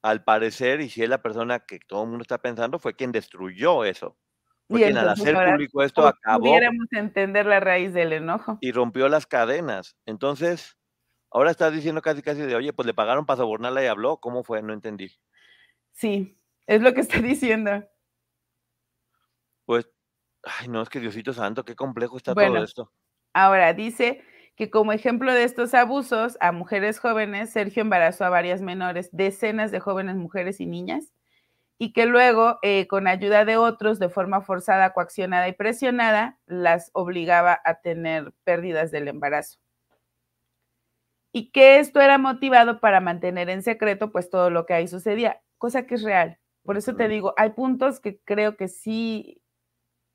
Speaker 3: al parecer, y si es la persona que todo el mundo está pensando, fue quien destruyó eso. Fue quien al hacer público esto acabó.
Speaker 4: Pudiéramos entender la raíz del enojo.
Speaker 3: Y rompió las cadenas. Entonces, ahora estás diciendo casi casi de, oye, pues le pagaron para sobornarla y habló. ¿Cómo fue? No entendí.
Speaker 4: Sí, es lo que está diciendo.
Speaker 3: Pues, ay, no, es que Diosito Santo, qué complejo está todo esto.
Speaker 4: Ahora, dice que como ejemplo de estos abusos a mujeres jóvenes, Sergio embarazó a varias menores, decenas de jóvenes mujeres y niñas, y que luego, eh, con ayuda de otros, de forma forzada, coaccionada y presionada, las obligaba a tener pérdidas del embarazo. Y que esto era motivado para mantener en secreto, pues, todo lo que ahí sucedía, cosa que es real. Por eso te digo, hay puntos que creo que sí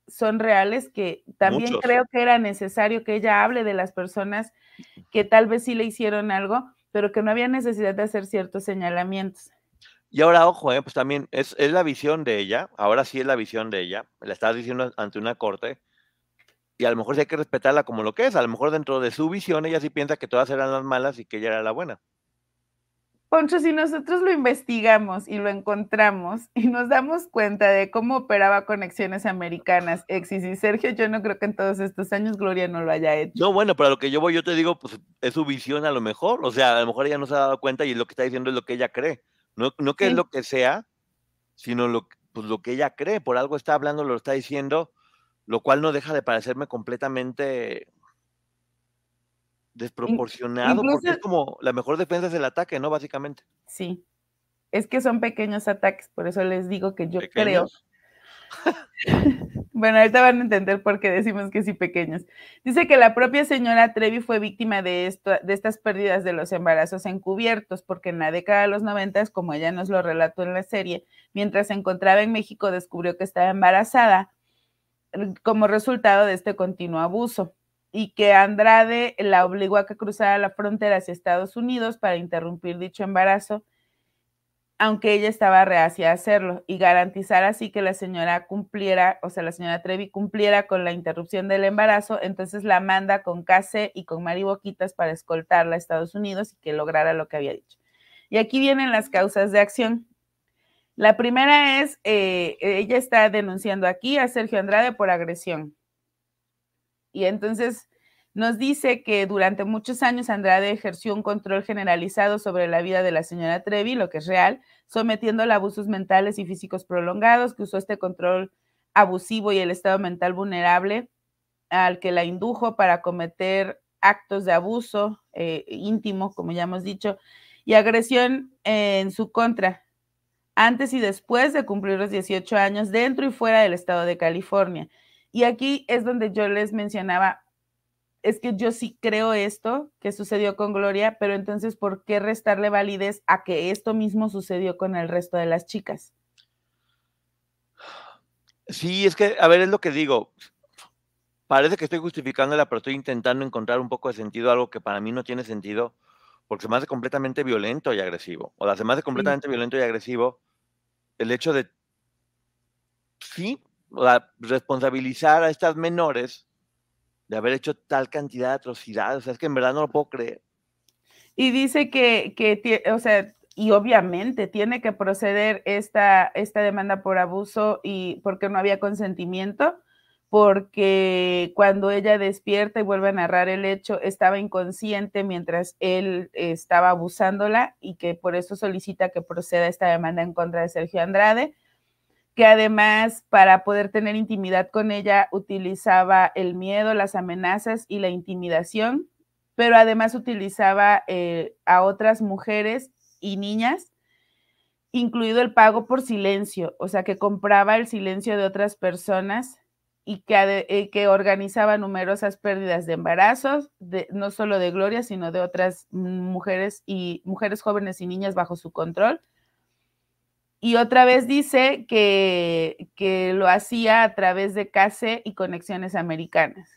Speaker 4: son reales, que también creo que era necesario que ella hable de las personas que tal vez sí le hicieron algo, pero que no había necesidad de hacer ciertos señalamientos.
Speaker 3: Y ahora, ojo, eh, pues también es, es, la visión de ella, ahora sí es la visión de ella, la estás diciendo ante una corte, y a lo mejor sí hay que respetarla como lo que es, a lo mejor dentro de su visión ella sí piensa que todas eran las malas y que ella era la buena.
Speaker 4: Poncho, si nosotros lo investigamos y lo encontramos y nos damos cuenta de cómo operaba Conexiones Americanas, Exis y Sergio, yo no creo que en todos estos años Gloria no lo haya hecho.
Speaker 3: No, bueno, pero a lo que yo voy, yo te digo, pues es su visión a lo mejor, o sea, a lo mejor ella no se ha dado cuenta y lo que está diciendo es lo que ella cree, no, no que es lo que sea, sino lo, pues, lo que ella cree, por algo está hablando, lo está diciendo, lo cual no deja de parecerme completamente desproporcionado, porque es como la mejor defensa es el ataque, ¿no? Básicamente.
Speaker 4: Sí, es que son pequeños ataques, por eso les digo que yo creo. bueno, ahorita van a entender por qué decimos que sí pequeños. Dice que la propia señora Trevi fue víctima de, esto, de estas pérdidas de los embarazos encubiertos, porque en la década de los noventas, como ella nos lo relató en la serie, mientras se encontraba en México descubrió que estaba embarazada como resultado de este continuo abuso y que Andrade la obligó a que cruzara la frontera hacia Estados Unidos para interrumpir dicho embarazo, aunque ella estaba reacia a hacerlo, y garantizar así que la señora cumpliera, o sea, la señora Trevi cumpliera con la interrupción del embarazo, entonces la manda con Case y con Mari Boquitas para escoltarla a Estados Unidos y que lograra lo que había dicho. Y aquí vienen las causas de acción. La primera es, eh, ella está denunciando aquí a Sergio Andrade por agresión. Y entonces nos dice que durante muchos años Andrade ejerció un control generalizado sobre la vida de la señora Trevi, lo que es real, sometiéndola a abusos mentales y físicos prolongados, que usó este control abusivo y el estado mental vulnerable al que la indujo para cometer actos de abuso eh, íntimo, como ya hemos dicho, y agresión en su contra, antes y después de cumplir los 18 años dentro y fuera del estado de California. Y aquí es donde yo les mencionaba, es que yo sí creo esto que sucedió con Gloria, pero entonces, ¿por qué restarle validez a que esto mismo sucedió con el resto de las chicas?
Speaker 3: Sí, es que, a ver, es lo que digo. Parece que estoy justificándola, pero estoy intentando encontrar un poco de sentido, algo que para mí no tiene sentido, porque se me hace completamente violento y agresivo. O sea, se me hace completamente violento y agresivo el hecho de, sí, responsabilizar a estas menores de haber hecho tal cantidad de atrocidades. O sea, es que en verdad no lo puedo creer.
Speaker 4: Y dice que, que o sea, y obviamente tiene que proceder esta, esta demanda por abuso y porque no había consentimiento, porque cuando ella despierta y vuelve a narrar el hecho, estaba inconsciente mientras él estaba abusándola y que por eso solicita que proceda esta demanda en contra de Sergio Andrade, que además para poder tener intimidad con ella utilizaba el miedo, las amenazas y la intimidación, pero además utilizaba eh, a otras mujeres y niñas, incluido el pago por silencio, o sea, que compraba el silencio de otras personas y que, eh, organizaba numerosas pérdidas de embarazos, de, no solo de Gloria, sino de otras mujeres y mujeres jóvenes y niñas bajo su control. Y otra vez dice que, que lo hacía a través de CASE y conexiones americanas.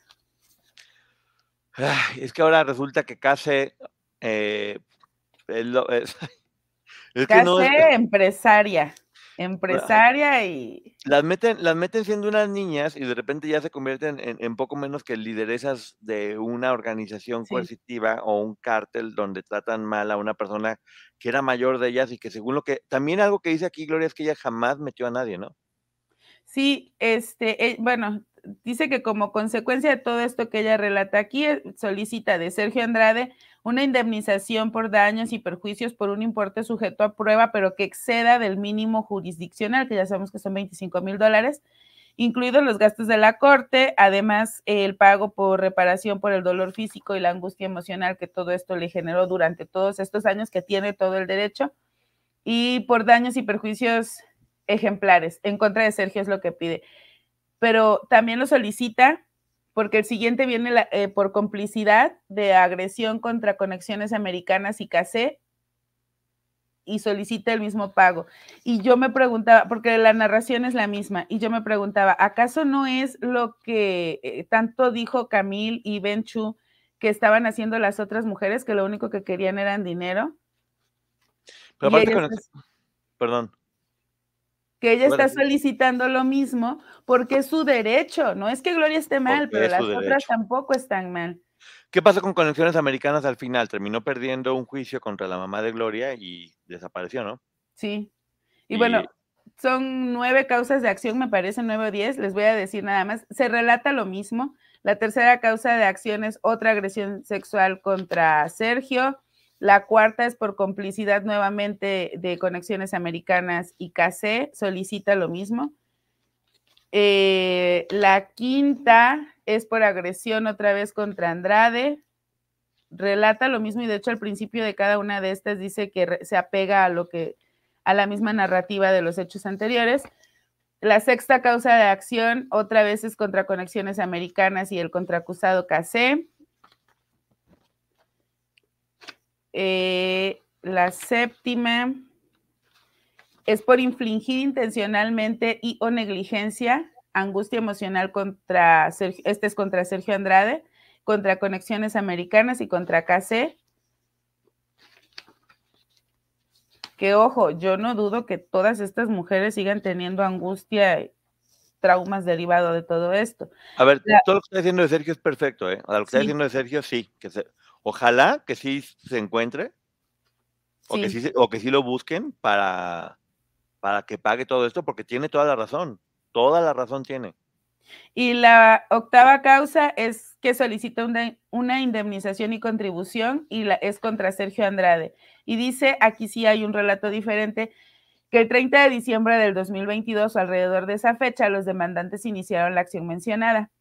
Speaker 3: es que ahora resulta que CASE eh, es,
Speaker 4: es que no empresaria, empresaria y...
Speaker 3: Las meten, las meten siendo unas niñas y de repente ya se convierten en, poco menos que lideresas de una organización coercitiva o un cártel donde tratan mal a una persona que era mayor de ellas y que según lo que... También algo que dice aquí Gloria es que ella jamás metió a nadie, ¿no?
Speaker 4: Sí, este, eh, bueno, dice que como consecuencia de todo esto que ella relata aquí, eh, solicita de Sergio Andrade una indemnización por daños y perjuicios por un importe sujeto a prueba, pero que exceda del mínimo jurisdiccional, que ya sabemos que son 25 mil dólares, incluidos los gastos de la corte, además el pago por reparación por el dolor físico y la angustia emocional que todo esto le generó durante todos estos años, que tiene todo el derecho, y por daños y perjuicios ejemplares. En contra de Sergio es lo que pide. Pero también lo solicita porque el siguiente viene eh, por complicidad de agresión contra conexiones americanas y casé y solicita el mismo pago. Y yo me preguntaba, porque la narración es la misma, y yo me preguntaba, ¿acaso no es lo que eh, tanto dijo Camille y Benchu que estaban haciendo las otras mujeres, que lo único que querían eran dinero?
Speaker 3: Pero aparte con Perdón
Speaker 4: que ella está solicitando lo mismo porque es su derecho. No es que Gloria esté mal, pero las otras tampoco están mal.
Speaker 3: ¿Qué pasó con Conexiones Americanas al final? Terminó perdiendo un juicio contra la mamá de Gloria y desapareció, ¿no?
Speaker 4: Sí. Y, bueno, son nueve causas de acción, me parece, nueve o diez. Les voy a decir nada más. Se relata lo mismo. La tercera causa de acción es otra agresión sexual contra Sergio. La cuarta es por complicidad nuevamente de Conexiones Americanas y KC, solicita lo mismo. Eh, la quinta es por agresión otra vez contra Andrade. Relata lo mismo y de hecho al principio de cada una de estas dice que se apega a lo que a la misma narrativa de los hechos anteriores. La sexta causa de acción otra vez es contra Conexiones Americanas y el contraacusado KC. Eh, la séptima es por infligir intencionalmente y o negligencia angustia emocional contra Sergio, este es contra Sergio Andrade, contra Conexiones Americanas y contra KC. Que ojo, yo no dudo que todas estas mujeres sigan teniendo angustia, traumas derivados de todo esto.
Speaker 3: A ver, todo lo que está diciendo de Sergio es perfecto, ¿eh? Lo que está diciendo de Sergio, sí, que se, Ojalá que sí se encuentre o, que sí, o que sí lo busquen para, para que pague todo esto, porque tiene toda la razón, toda la razón tiene.
Speaker 4: Y la octava causa es que solicita una, una, indemnización y contribución y la, es contra Sergio Andrade. Y dice, aquí sí hay un relato diferente, que el 30 de diciembre del 2022, alrededor de esa fecha, los demandantes iniciaron la acción mencionada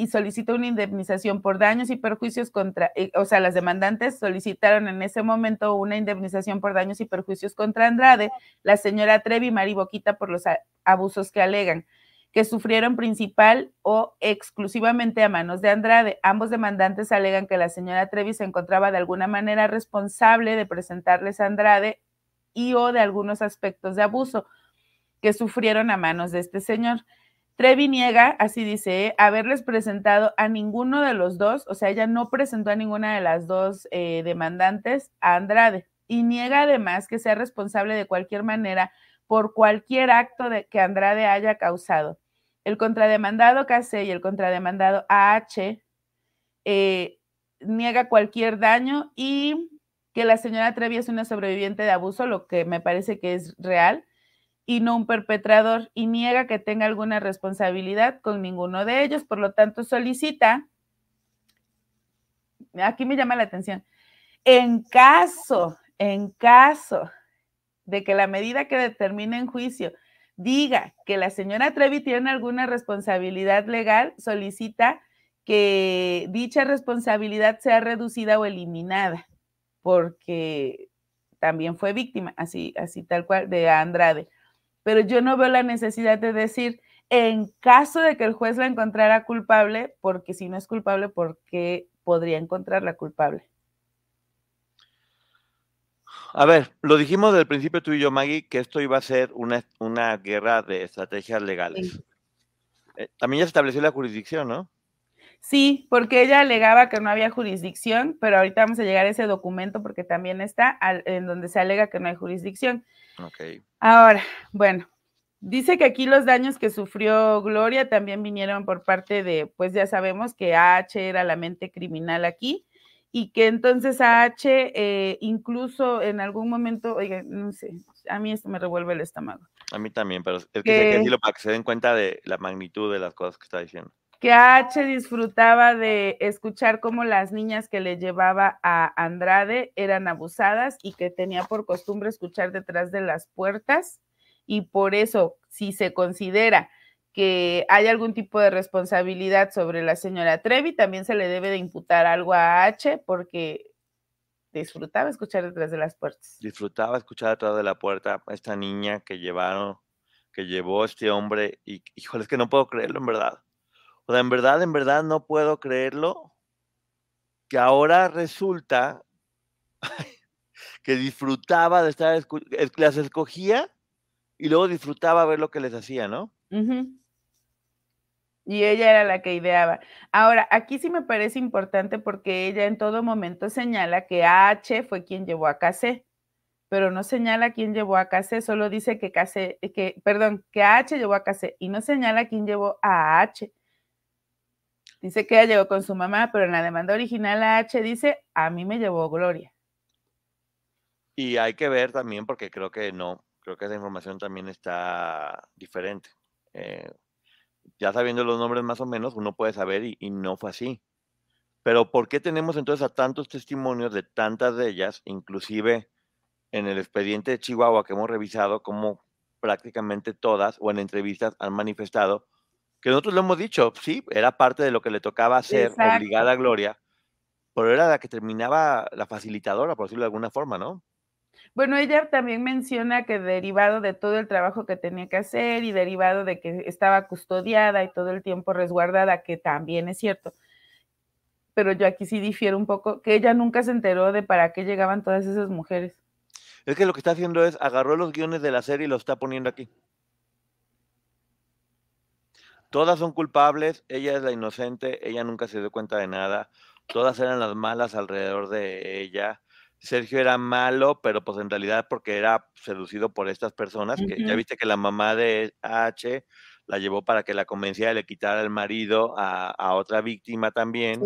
Speaker 4: y solicitó una indemnización por daños y perjuicios contra, eh, o sea, las demandantes solicitaron en ese momento una indemnización por daños y perjuicios contra Andrade, la señora Trevi y Mari Boquita por los abusos que alegan que sufrieron principal o exclusivamente a manos de Andrade. Ambos demandantes alegan que la señora Trevi se encontraba de alguna manera responsable de presentarles a Andrade y o de algunos aspectos de abuso que sufrieron a manos de este señor. Trevi niega, así dice, haberles presentado a ninguno de los dos, o sea, ella no presentó a ninguna de las dos eh, demandantes a Andrade y niega además que sea responsable de cualquier manera por cualquier acto de, que Andrade haya causado. El contrademandado KC y el contrademandado AH eh, niega cualquier daño y que la señora Trevi es una sobreviviente de abuso, lo que me parece que es real, y no un perpetrador, y niega que tenga alguna responsabilidad con ninguno de ellos, por lo tanto solicita, aquí me llama la atención, en caso, en caso de que la medida que determine en juicio diga que la señora Trevi tiene alguna responsabilidad legal, solicita que dicha responsabilidad sea reducida o eliminada, porque también fue víctima, así, así tal cual, de Andrade. Pero yo no veo la necesidad de decir, en caso de que el juez la encontrara culpable, porque si no es culpable, ¿por qué podría encontrarla culpable?
Speaker 3: A ver, lo dijimos desde el principio tú y yo, Maggie, que esto iba a ser una, una guerra de estrategias legales. Eh, también ya se estableció la jurisdicción, ¿no?
Speaker 4: Sí, porque ella alegaba que no había jurisdicción, pero ahorita vamos a llegar a ese documento porque también está en donde se alega que no hay jurisdicción.
Speaker 3: Ok.
Speaker 4: Ahora, bueno, dice que aquí los daños que sufrió Gloria también vinieron por parte de, pues ya sabemos que H era la mente criminal aquí y que entonces AH eh, incluso en algún momento, oiga, no sé, a mí esto me revuelve el estómago.
Speaker 3: A mí también, pero es que, que... hay que decirlo para que se den cuenta de la magnitud de las cosas que está diciendo.
Speaker 4: Que H disfrutaba de escuchar cómo las niñas que le llevaba a Andrade eran abusadas y que tenía por costumbre escuchar detrás de las puertas y por eso, si se considera que hay algún tipo de responsabilidad sobre la señora Trevi, también se le debe de imputar algo a H porque disfrutaba escuchar detrás de las puertas.
Speaker 3: Disfrutaba escuchar detrás de la puerta a esta niña que llevaron, que llevó este hombre y híjole, es que no puedo creerlo en verdad. O sea, en verdad, en verdad no puedo creerlo que ahora resulta que disfrutaba de estar, las escogía y luego disfrutaba ver lo que les hacía, ¿no?
Speaker 4: Y ella era la que ideaba. Ahora, aquí sí me parece importante porque ella en todo momento señala que H fue quien llevó a KC, pero no señala quién llevó a KC, solo dice que KC, que, perdón, que H llevó a KC y no señala quién llevó a H. Dice que ella llegó con su mamá, pero en la demanda original H dice, a mí me llevó Gloria.
Speaker 3: Y hay que ver también, porque creo que no, creo que esa información también está diferente. Eh, ya sabiendo los nombres más o menos, uno puede saber y, no fue así. Pero ¿por qué tenemos entonces a tantos testimonios de tantas de ellas, inclusive en el expediente de Chihuahua que hemos revisado, como prácticamente todas o en entrevistas han manifestado que nosotros lo hemos dicho, sí, era parte de lo que le tocaba hacer, obligada a Gloria, pero era la que terminaba la facilitadora, por decirlo de alguna forma, ¿no?
Speaker 4: Bueno, ella también menciona que derivado de todo el trabajo que tenía que hacer y derivado de que estaba custodiada y todo el tiempo resguardada, que también es cierto, pero yo aquí sí difiero un poco, que ella nunca se enteró de para qué llegaban todas esas mujeres.
Speaker 3: Es que lo que está haciendo es agarró los guiones de la serie y los está poniendo aquí. Todas son culpables, ella es la inocente, ella nunca se dio cuenta de nada, todas eran las malas alrededor de ella Sergio era malo, pero pues en realidad porque era seducido por estas personas, que ya viste que la mamá de H la llevó para que la convenciera de le quitara el marido a, otra víctima también,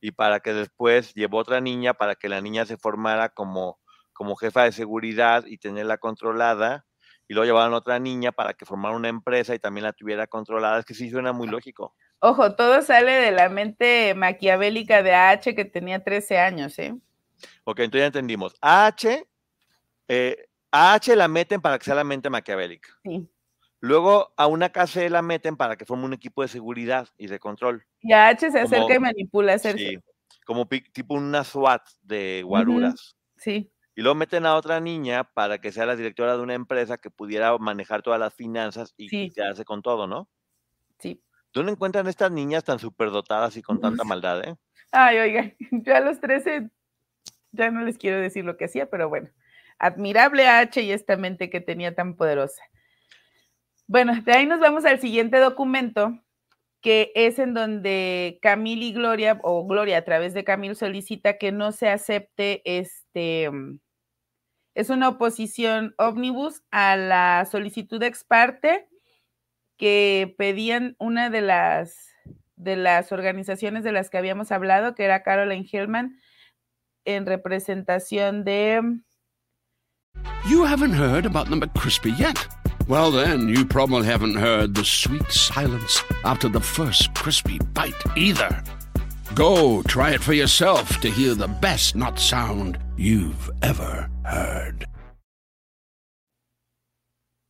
Speaker 3: y para que después llevó otra niña para que la niña se formara como, como jefa de seguridad y tenerla controlada, y luego llevaron otra niña para que formara una empresa y también la tuviera controlada. Es que sí suena muy lógico.
Speaker 4: Ojo, todo sale de la mente maquiavélica de H que tenía 13 años, ¿eh?
Speaker 3: Ok, entonces ya entendimos. H, eh, H la meten para que sea la mente maquiavélica.
Speaker 4: Sí.
Speaker 3: Luego a una KC la meten para que forme un equipo de seguridad y de control.
Speaker 4: Y a H se acerca y manipula a Sergio.
Speaker 3: Sí, como tipo una SWAT de guaruras.
Speaker 4: Sí.
Speaker 3: Y luego meten a otra niña para que sea la directora de una empresa que pudiera manejar todas las finanzas y quedarse con todo, ¿no?
Speaker 4: Sí.
Speaker 3: ¿Dónde encuentran estas niñas tan superdotadas y con tanta maldad, eh?
Speaker 4: Ay, oiga, yo a los 13 ya no les quiero decir lo que hacía, pero bueno, admirable H y esta mente que tenía tan poderosa. Bueno, de ahí nos vamos al siguiente documento, que es en donde Camil y Gloria, o Gloria a través de Camil solicita que no se acepte este, es una oposición ómnibus a la solicitud ex parte que pedían una de las, de las organizaciones de las que habíamos hablado, que era Caroline Hillman, en representación de...
Speaker 5: You haven't heard about the McCrispy yet. Well, then, you probably haven't heard the sweet silence after the first crispy bite either. Go try it for yourself to hear the best not sound you've ever heard.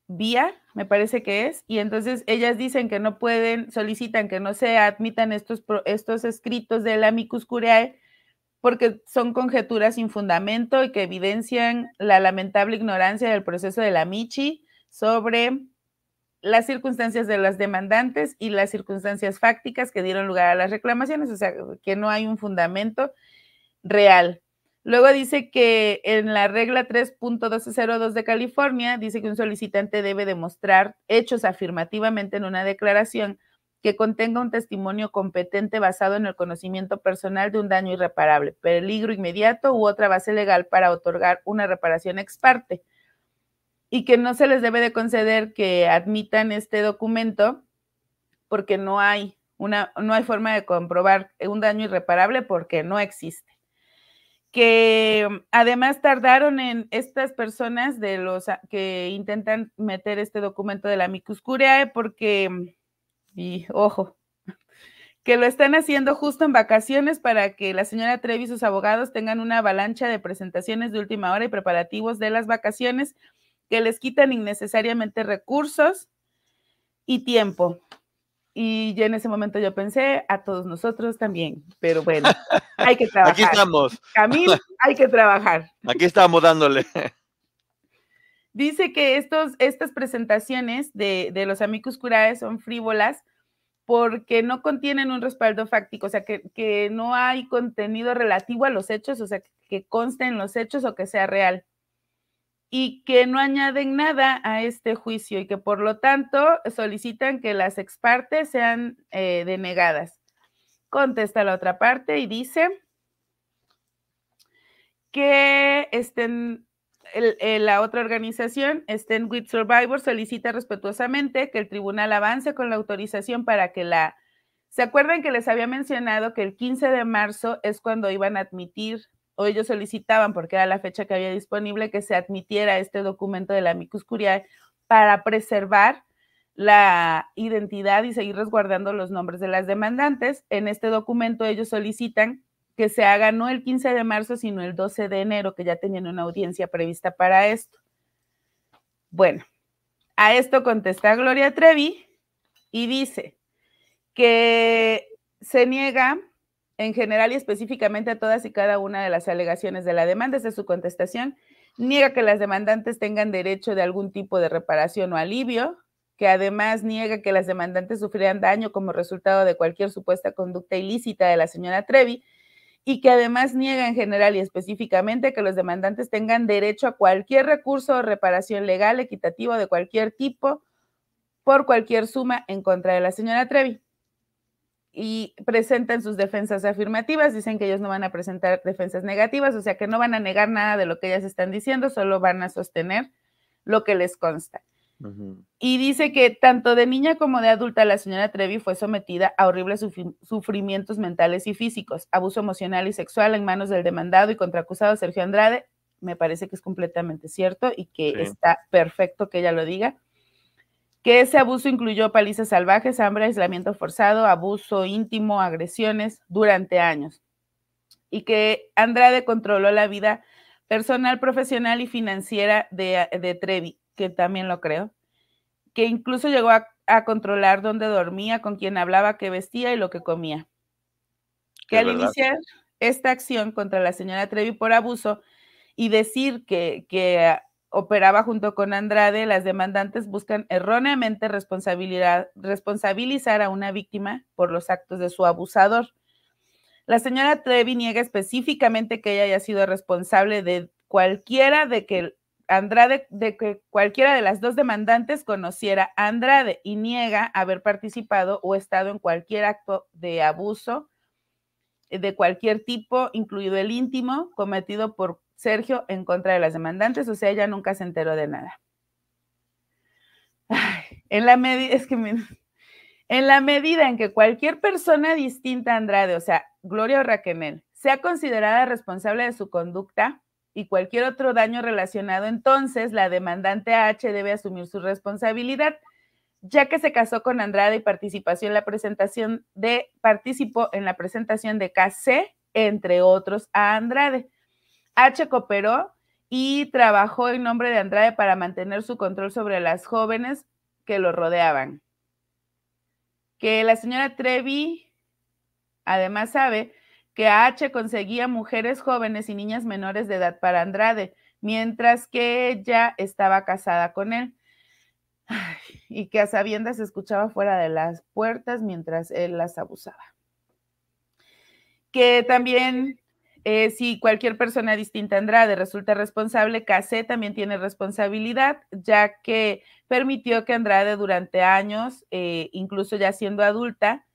Speaker 4: Vía, me parece que es, y entonces ellas dicen que no pueden, solicitan que no se admitan estos, estos escritos del amicus curiae porque son conjeturas sin fundamento y que evidencian la lamentable ignorancia del proceso de la Michi sobre las circunstancias de las demandantes y las circunstancias fácticas que dieron lugar a las reclamaciones, o sea, que no hay un fundamento real. Luego dice que en la regla 3.1202 de California dice que un solicitante debe demostrar hechos afirmativamente en una declaración que contenga un testimonio competente basado en el conocimiento personal de un daño irreparable, peligro inmediato u otra base legal para otorgar una reparación ex parte y que no se les debe de conceder que admitan este documento porque no hay una no hay forma de comprobar un daño irreparable porque no existe. Que mm, además tardaron en estas personas de los que intentan meter este documento de la Micus Curiae porque, mm, y ojo, que lo están haciendo justo en vacaciones para que la señora Trevi y sus abogados tengan una avalancha de presentaciones de última hora y preparativos de las vacaciones que les quitan innecesariamente recursos y tiempo. Y ya en ese momento yo pensé, a todos nosotros también, pero bueno, hay que trabajar.
Speaker 3: Aquí estamos.
Speaker 4: Camilo, hay que trabajar.
Speaker 3: Aquí estamos dándole.
Speaker 4: Dice que estos, estas presentaciones de, de los amicus curae son frívolas porque no contienen un respaldo fáctico, o sea, que, que no hay contenido relativo a los hechos, o sea, que conste en los hechos o que sea real y que no añaden nada a este juicio y que por lo tanto solicitan que las ex partes sean eh, denegadas. Contesta la otra parte y dice que estén, la otra organización, Stand with Survivor, solicita respetuosamente que el tribunal avance con la autorización para que la... ¿Se acuerdan que les había mencionado que el 15 de marzo es cuando iban a admitir o ellos solicitaban, porque era la fecha que había disponible, que se admitiera este documento de la amicus curiae para preservar la identidad y seguir resguardando los nombres de las demandantes. En este documento ellos solicitan que se haga no el 15 de marzo, sino el 12 de enero, que ya tenían una audiencia prevista para esto. Bueno, a esto contesta Gloria Trevi y dice que se niega en general y específicamente a todas y cada una de las alegaciones de la demanda. Desde su contestación, niega que las demandantes tengan derecho de algún tipo de reparación o alivio, que además niega que las demandantes sufrieran daño como resultado de cualquier supuesta conducta ilícita de la señora Trevi, y que además niega en general y específicamente que los demandantes tengan derecho a cualquier recurso o reparación legal equitativo de cualquier tipo por cualquier suma en contra de la señora Trevi y presentan sus defensas afirmativas, dicen que ellos no van a presentar defensas negativas, o sea que no van a negar nada de lo que ellas están diciendo, solo van a sostener lo que les consta. Y dice que tanto de niña como de adulta la señora Trevi fue sometida a horribles sufrimientos mentales y físicos, abuso emocional y sexual en manos del demandado y contraacusado Sergio Andrade. Me parece que es completamente cierto y que está perfecto que ella lo diga que ese abuso incluyó palizas salvajes, hambre, aislamiento forzado, abuso íntimo, agresiones durante años. Y que Andrade controló la vida personal, profesional y financiera de, Trevi, que también lo creo, que incluso llegó a, controlar dónde dormía, con quién hablaba, qué vestía y lo que comía. Que al iniciar esta acción contra la señora Trevi por abuso y decir que, que operaba junto con Andrade, las demandantes buscan erróneamente responsabilizar a una víctima por los actos de su abusador. La señora Trevi niega específicamente que ella haya sido responsable de cualquiera de que Andrade, de que cualquiera de las dos demandantes conociera a Andrade y niega haber participado o estado en cualquier acto de abuso de cualquier tipo, incluido el íntimo, cometido por Sergio en contra de las demandantes, o sea, ella nunca se enteró de nada. en la medida, en la medida en que cualquier persona distinta a Andrade, o sea, Gloria o Raquel, sea considerada responsable de su conducta y cualquier otro daño relacionado, entonces la demandante H debe asumir su responsabilidad, ya que se casó con Andrade y participó en la presentación de, participó en la presentación de KC, entre otros, a Andrade. H cooperó y trabajó en nombre de Andrade para mantener su control sobre las jóvenes que lo rodeaban. Que la señora Trevi además sabe que H conseguía mujeres jóvenes y niñas menores de edad para Andrade, mientras que ella estaba casada con él. y que a sabiendas escuchaba fuera de las puertas mientras él las abusaba. Que también eh, si cualquier persona distinta Andrade resulta responsable, KC también tiene responsabilidad, ya que permitió que Andrade durante años, eh, incluso ya siendo adulta,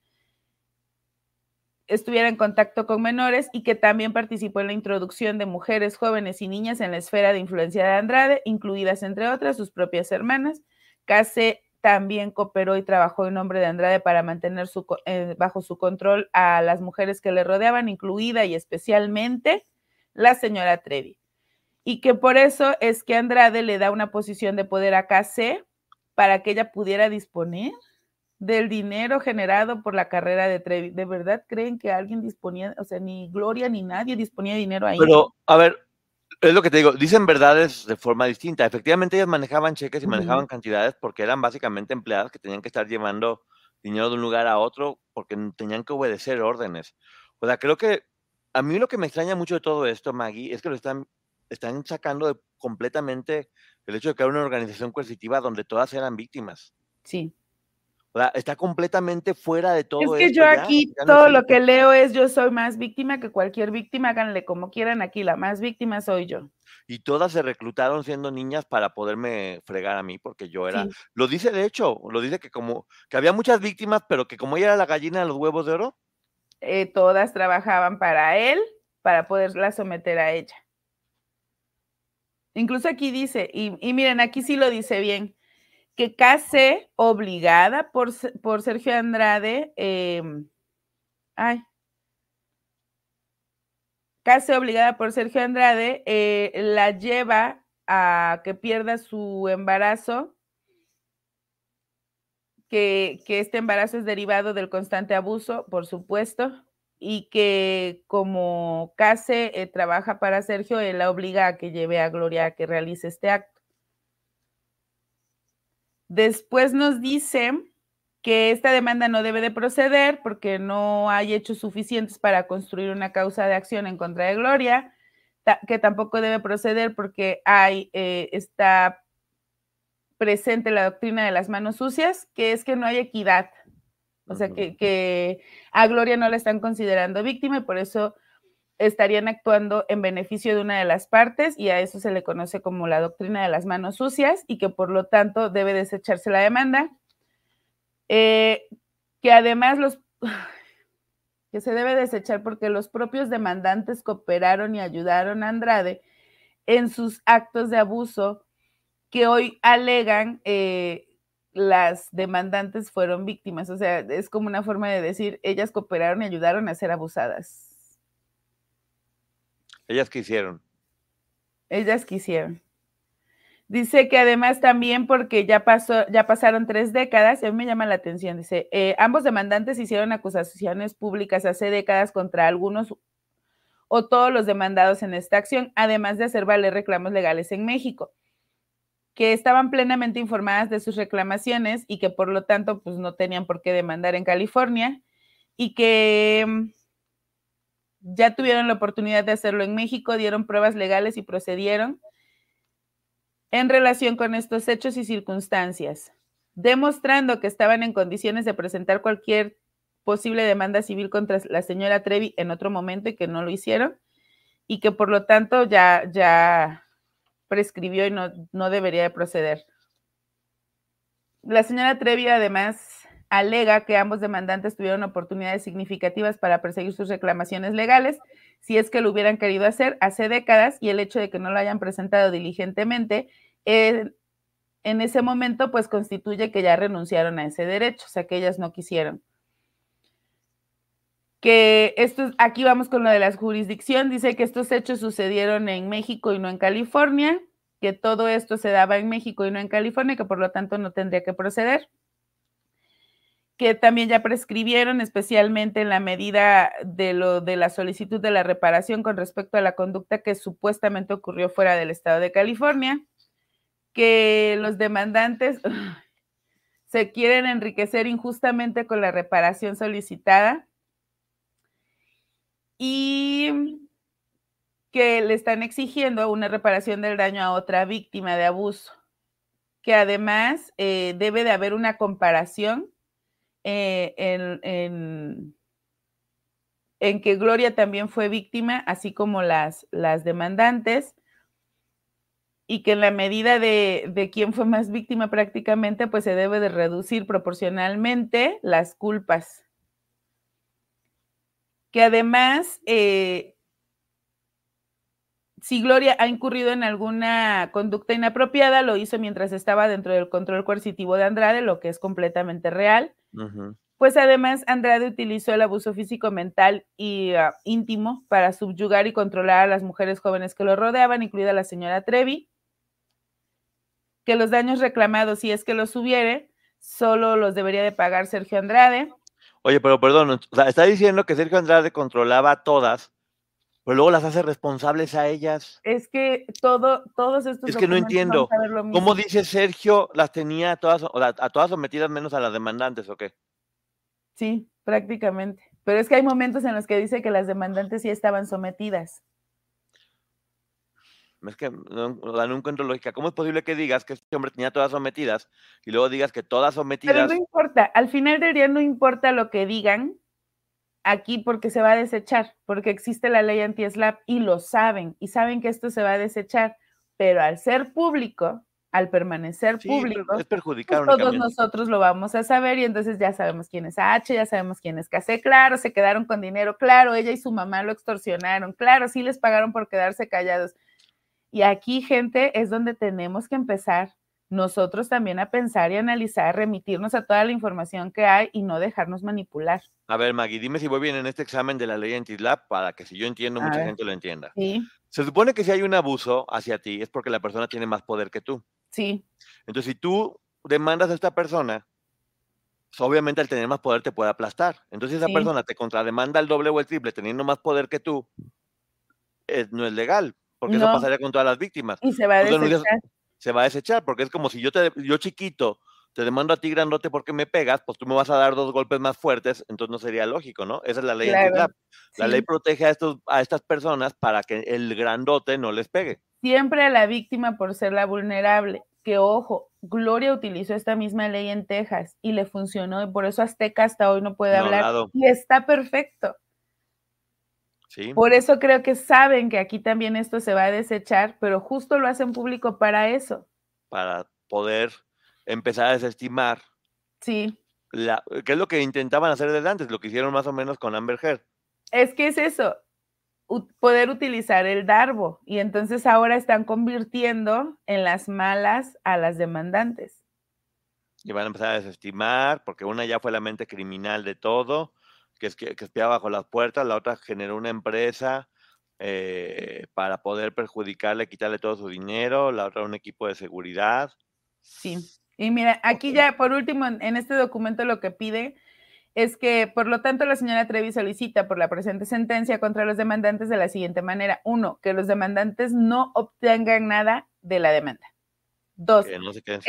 Speaker 4: estuviera en contacto con menores y que también participó en la introducción de mujeres, jóvenes y niñas en la esfera de influencia de Andrade, incluidas entre otras sus propias hermanas. KC también cooperó y trabajó en nombre de Andrade para mantener eh, bajo su control a las mujeres que le rodeaban, incluida y especialmente la señora Trevi. Y que por eso es que Andrade le da una posición de poder a KC para que ella pudiera disponer del dinero generado por la carrera de Trevi. ¿De verdad creen que alguien disponía, o sea, ni Gloria ni nadie disponía de dinero ahí?
Speaker 3: Pero, a ver, es lo que te digo, dicen verdades de forma distinta. Efectivamente, ellas manejaban cheques y manejaban cantidades porque eran básicamente empleadas que tenían que estar llevando dinero de un lugar a otro porque tenían que obedecer órdenes. O sea, creo que a mí lo que me extraña mucho de todo esto, Maggie, es que lo están, están sacando de completamente el hecho de que era una organización coercitiva donde todas eran víctimas.
Speaker 4: Sí
Speaker 3: está completamente fuera de todo.
Speaker 4: Es que yo aquí todo lo que leo es yo soy más víctima que cualquier víctima, háganle como quieran aquí, la más víctima soy yo.
Speaker 3: Y todas se reclutaron siendo niñas para poderme fregar a mí, porque yo era, lo dice de hecho, lo dice que como, que había muchas víctimas, pero que como ella era la gallina de los huevos de oro.
Speaker 4: Eh, todas trabajaban para él, para poderla someter a ella. Incluso aquí dice, y, y miren, aquí sí lo dice bien, que case obligada por, por Sergio Andrade, em, ay, case obligada por Sergio Andrade, eh, la lleva a que pierda su embarazo, que, este embarazo es derivado del constante abuso, por supuesto, y que como Case eh, trabaja para Sergio, él la obliga a que lleve a Gloria a que realice este acto. Después nos dice que esta demanda no debe de proceder porque no hay hechos suficientes para construir una causa de acción en contra de Gloria, que tampoco debe proceder porque hay, eh, está presente la doctrina de las manos sucias, que es que no hay equidad. O sea, que, que a Gloria no la están considerando víctima y por eso estarían actuando en beneficio de una de las partes y a eso se le conoce como la doctrina de las manos sucias y que por lo tanto debe desecharse la demanda. Eh, que además los que se debe desechar porque los propios demandantes cooperaron y ayudaron a Andrade en sus actos de abuso que hoy alegan eh, las demandantes fueron víctimas. O sea, es como una forma de decir, ellas cooperaron y ayudaron a ser abusadas.
Speaker 3: Ellas quisieron.
Speaker 4: Ellas quisieron. Dice que además también porque ya pasó, ya pasaron tres décadas, y a mí me llama la atención, dice, eh, ambos demandantes hicieron acusaciones públicas hace décadas contra algunos o todos los demandados en esta acción, además de hacer valer reclamos legales en México, que estaban plenamente informadas de sus reclamaciones y que por lo tanto pues no tenían por qué demandar en California y que mm, ya tuvieron la oportunidad de hacerlo en México, dieron pruebas legales y procedieron en relación con estos hechos y circunstancias, demostrando que estaban en condiciones de presentar cualquier posible demanda civil contra la señora Trevi en otro momento y que no lo hicieron y que por lo tanto ya, ya prescribió y no, no debería de proceder. La señora Trevi además alega que ambos demandantes tuvieron oportunidades significativas para perseguir sus reclamaciones legales, si es que lo hubieran querido hacer hace décadas, y el hecho de que no lo hayan presentado diligentemente en ese momento, pues constituye que ya renunciaron a ese derecho, o sea, que ellas no quisieron. que esto, aquí vamos con lo de la jurisdicción, dice que estos hechos sucedieron en México y no en California, que todo esto se daba en México y no en California, que por lo tanto no tendría que proceder, que también ya prescribieron, especialmente en la medida de lo de la solicitud de la reparación con respecto a la conducta que supuestamente ocurrió fuera del estado de California, que los demandantes se quieren enriquecer injustamente con la reparación solicitada y que le están exigiendo una reparación del daño a otra víctima de abuso, que además eh, debe de haber una comparación eh, en, en, que Gloria también fue víctima, así como las, las demandantes, y que en la medida de, de, quién fue más víctima prácticamente, pues se debe de reducir proporcionalmente las culpas. Que además, eh, si Gloria ha incurrido en alguna conducta inapropiada, lo hizo mientras estaba dentro del control coercitivo de Andrade, lo que es completamente real. Pues además, Andrade utilizó el abuso físico, mental y ah, íntimo para subyugar y controlar a las mujeres jóvenes que lo rodeaban, incluida la señora Trevi. Que los daños reclamados, si es que los hubiere, solo los debería de pagar Sergio Andrade.
Speaker 3: Oye, pero perdón, o sea, está diciendo que Sergio Andrade controlaba a todas, pero luego las hace responsables a ellas.
Speaker 4: Es que todo, todos estos.
Speaker 3: Es que no entiendo. ¿Cómo dice Sergio las tenía a todas, a todas sometidas menos a las demandantes o qué?
Speaker 4: Sí, prácticamente. Pero es que hay momentos en los que dice que las demandantes sí estaban sometidas.
Speaker 3: Es que no, no, encuentro lógica. ¿Cómo es posible que digas que este hombre tenía todas sometidas y luego digas que todas sometidas? Pero
Speaker 4: no importa, al final del día no importa lo que digan aquí porque se va a desechar, porque existe la ley anti-SLAP y lo saben, y saben que esto se va a desechar, pero al ser público, al permanecer público,
Speaker 3: es perjudicar
Speaker 4: pues todos nosotros lo vamos a saber y entonces ya sabemos quién es H, ya sabemos quién es KC, claro, se quedaron con dinero, claro, ella y su mamá lo extorsionaron, claro, sí les pagaron por quedarse callados. Y aquí, gente, es donde tenemos que empezar nosotros también a pensar y analizar, remitirnos a toda la información que hay y no dejarnos manipular.
Speaker 3: A ver, Maggie, dime si voy bien en este examen de la ley anti-SLAP para que si yo entiendo, mucha gente lo entienda.
Speaker 4: Sí.
Speaker 3: Se supone que si hay un abuso hacia ti es porque la persona tiene más poder que tú.
Speaker 4: Sí.
Speaker 3: Entonces, si tú demandas a esta persona, pues, obviamente al tener más poder te puede aplastar. Entonces, si esa persona te contrademanda el doble o el triple teniendo más poder que tú, no es legal porque eso pasaría con todas las víctimas.
Speaker 4: Y se va a.
Speaker 3: se va a desechar, porque es como si yo, te, yo chiquito te demando a ti grandote porque me pegas, pues tú me vas a dar dos golpes más fuertes, entonces no sería lógico, ¿no? Esa es la ley La ley protege a, estos, a estas personas para que el grandote no les pegue.
Speaker 4: Siempre a la víctima por ser la vulnerable. Que ojo, Gloria utilizó esta misma ley en Texas y le funcionó y por eso Azteca hasta hoy no puede hablar. Y está perfecto. Por eso creo que saben que aquí también esto se va a desechar, pero justo lo hacen público para eso.
Speaker 3: Para poder empezar a desestimar.
Speaker 4: Sí.
Speaker 3: La, ¿Qué es lo que intentaban hacer desde antes? Lo que hicieron más o menos con Amber Heard.
Speaker 4: Es que es eso, poder utilizar el darbo. Y entonces ahora están convirtiendo en las malas a las demandantes.
Speaker 3: Y van a empezar a desestimar, porque una ya fue la mente criminal de todo que, es, que, que bajo las puertas, la otra generó una empresa eh, para poder perjudicarle, quitarle todo su dinero, la otra un equipo de seguridad.
Speaker 4: Sí, y mira, aquí ya por último, en este documento lo que pide es que, por lo tanto, la señora Trevi solicita por la presente sentencia contra los demandantes de la siguiente manera. Uno, que los demandantes no obtengan nada de la demanda. Dos,
Speaker 3: que no se queden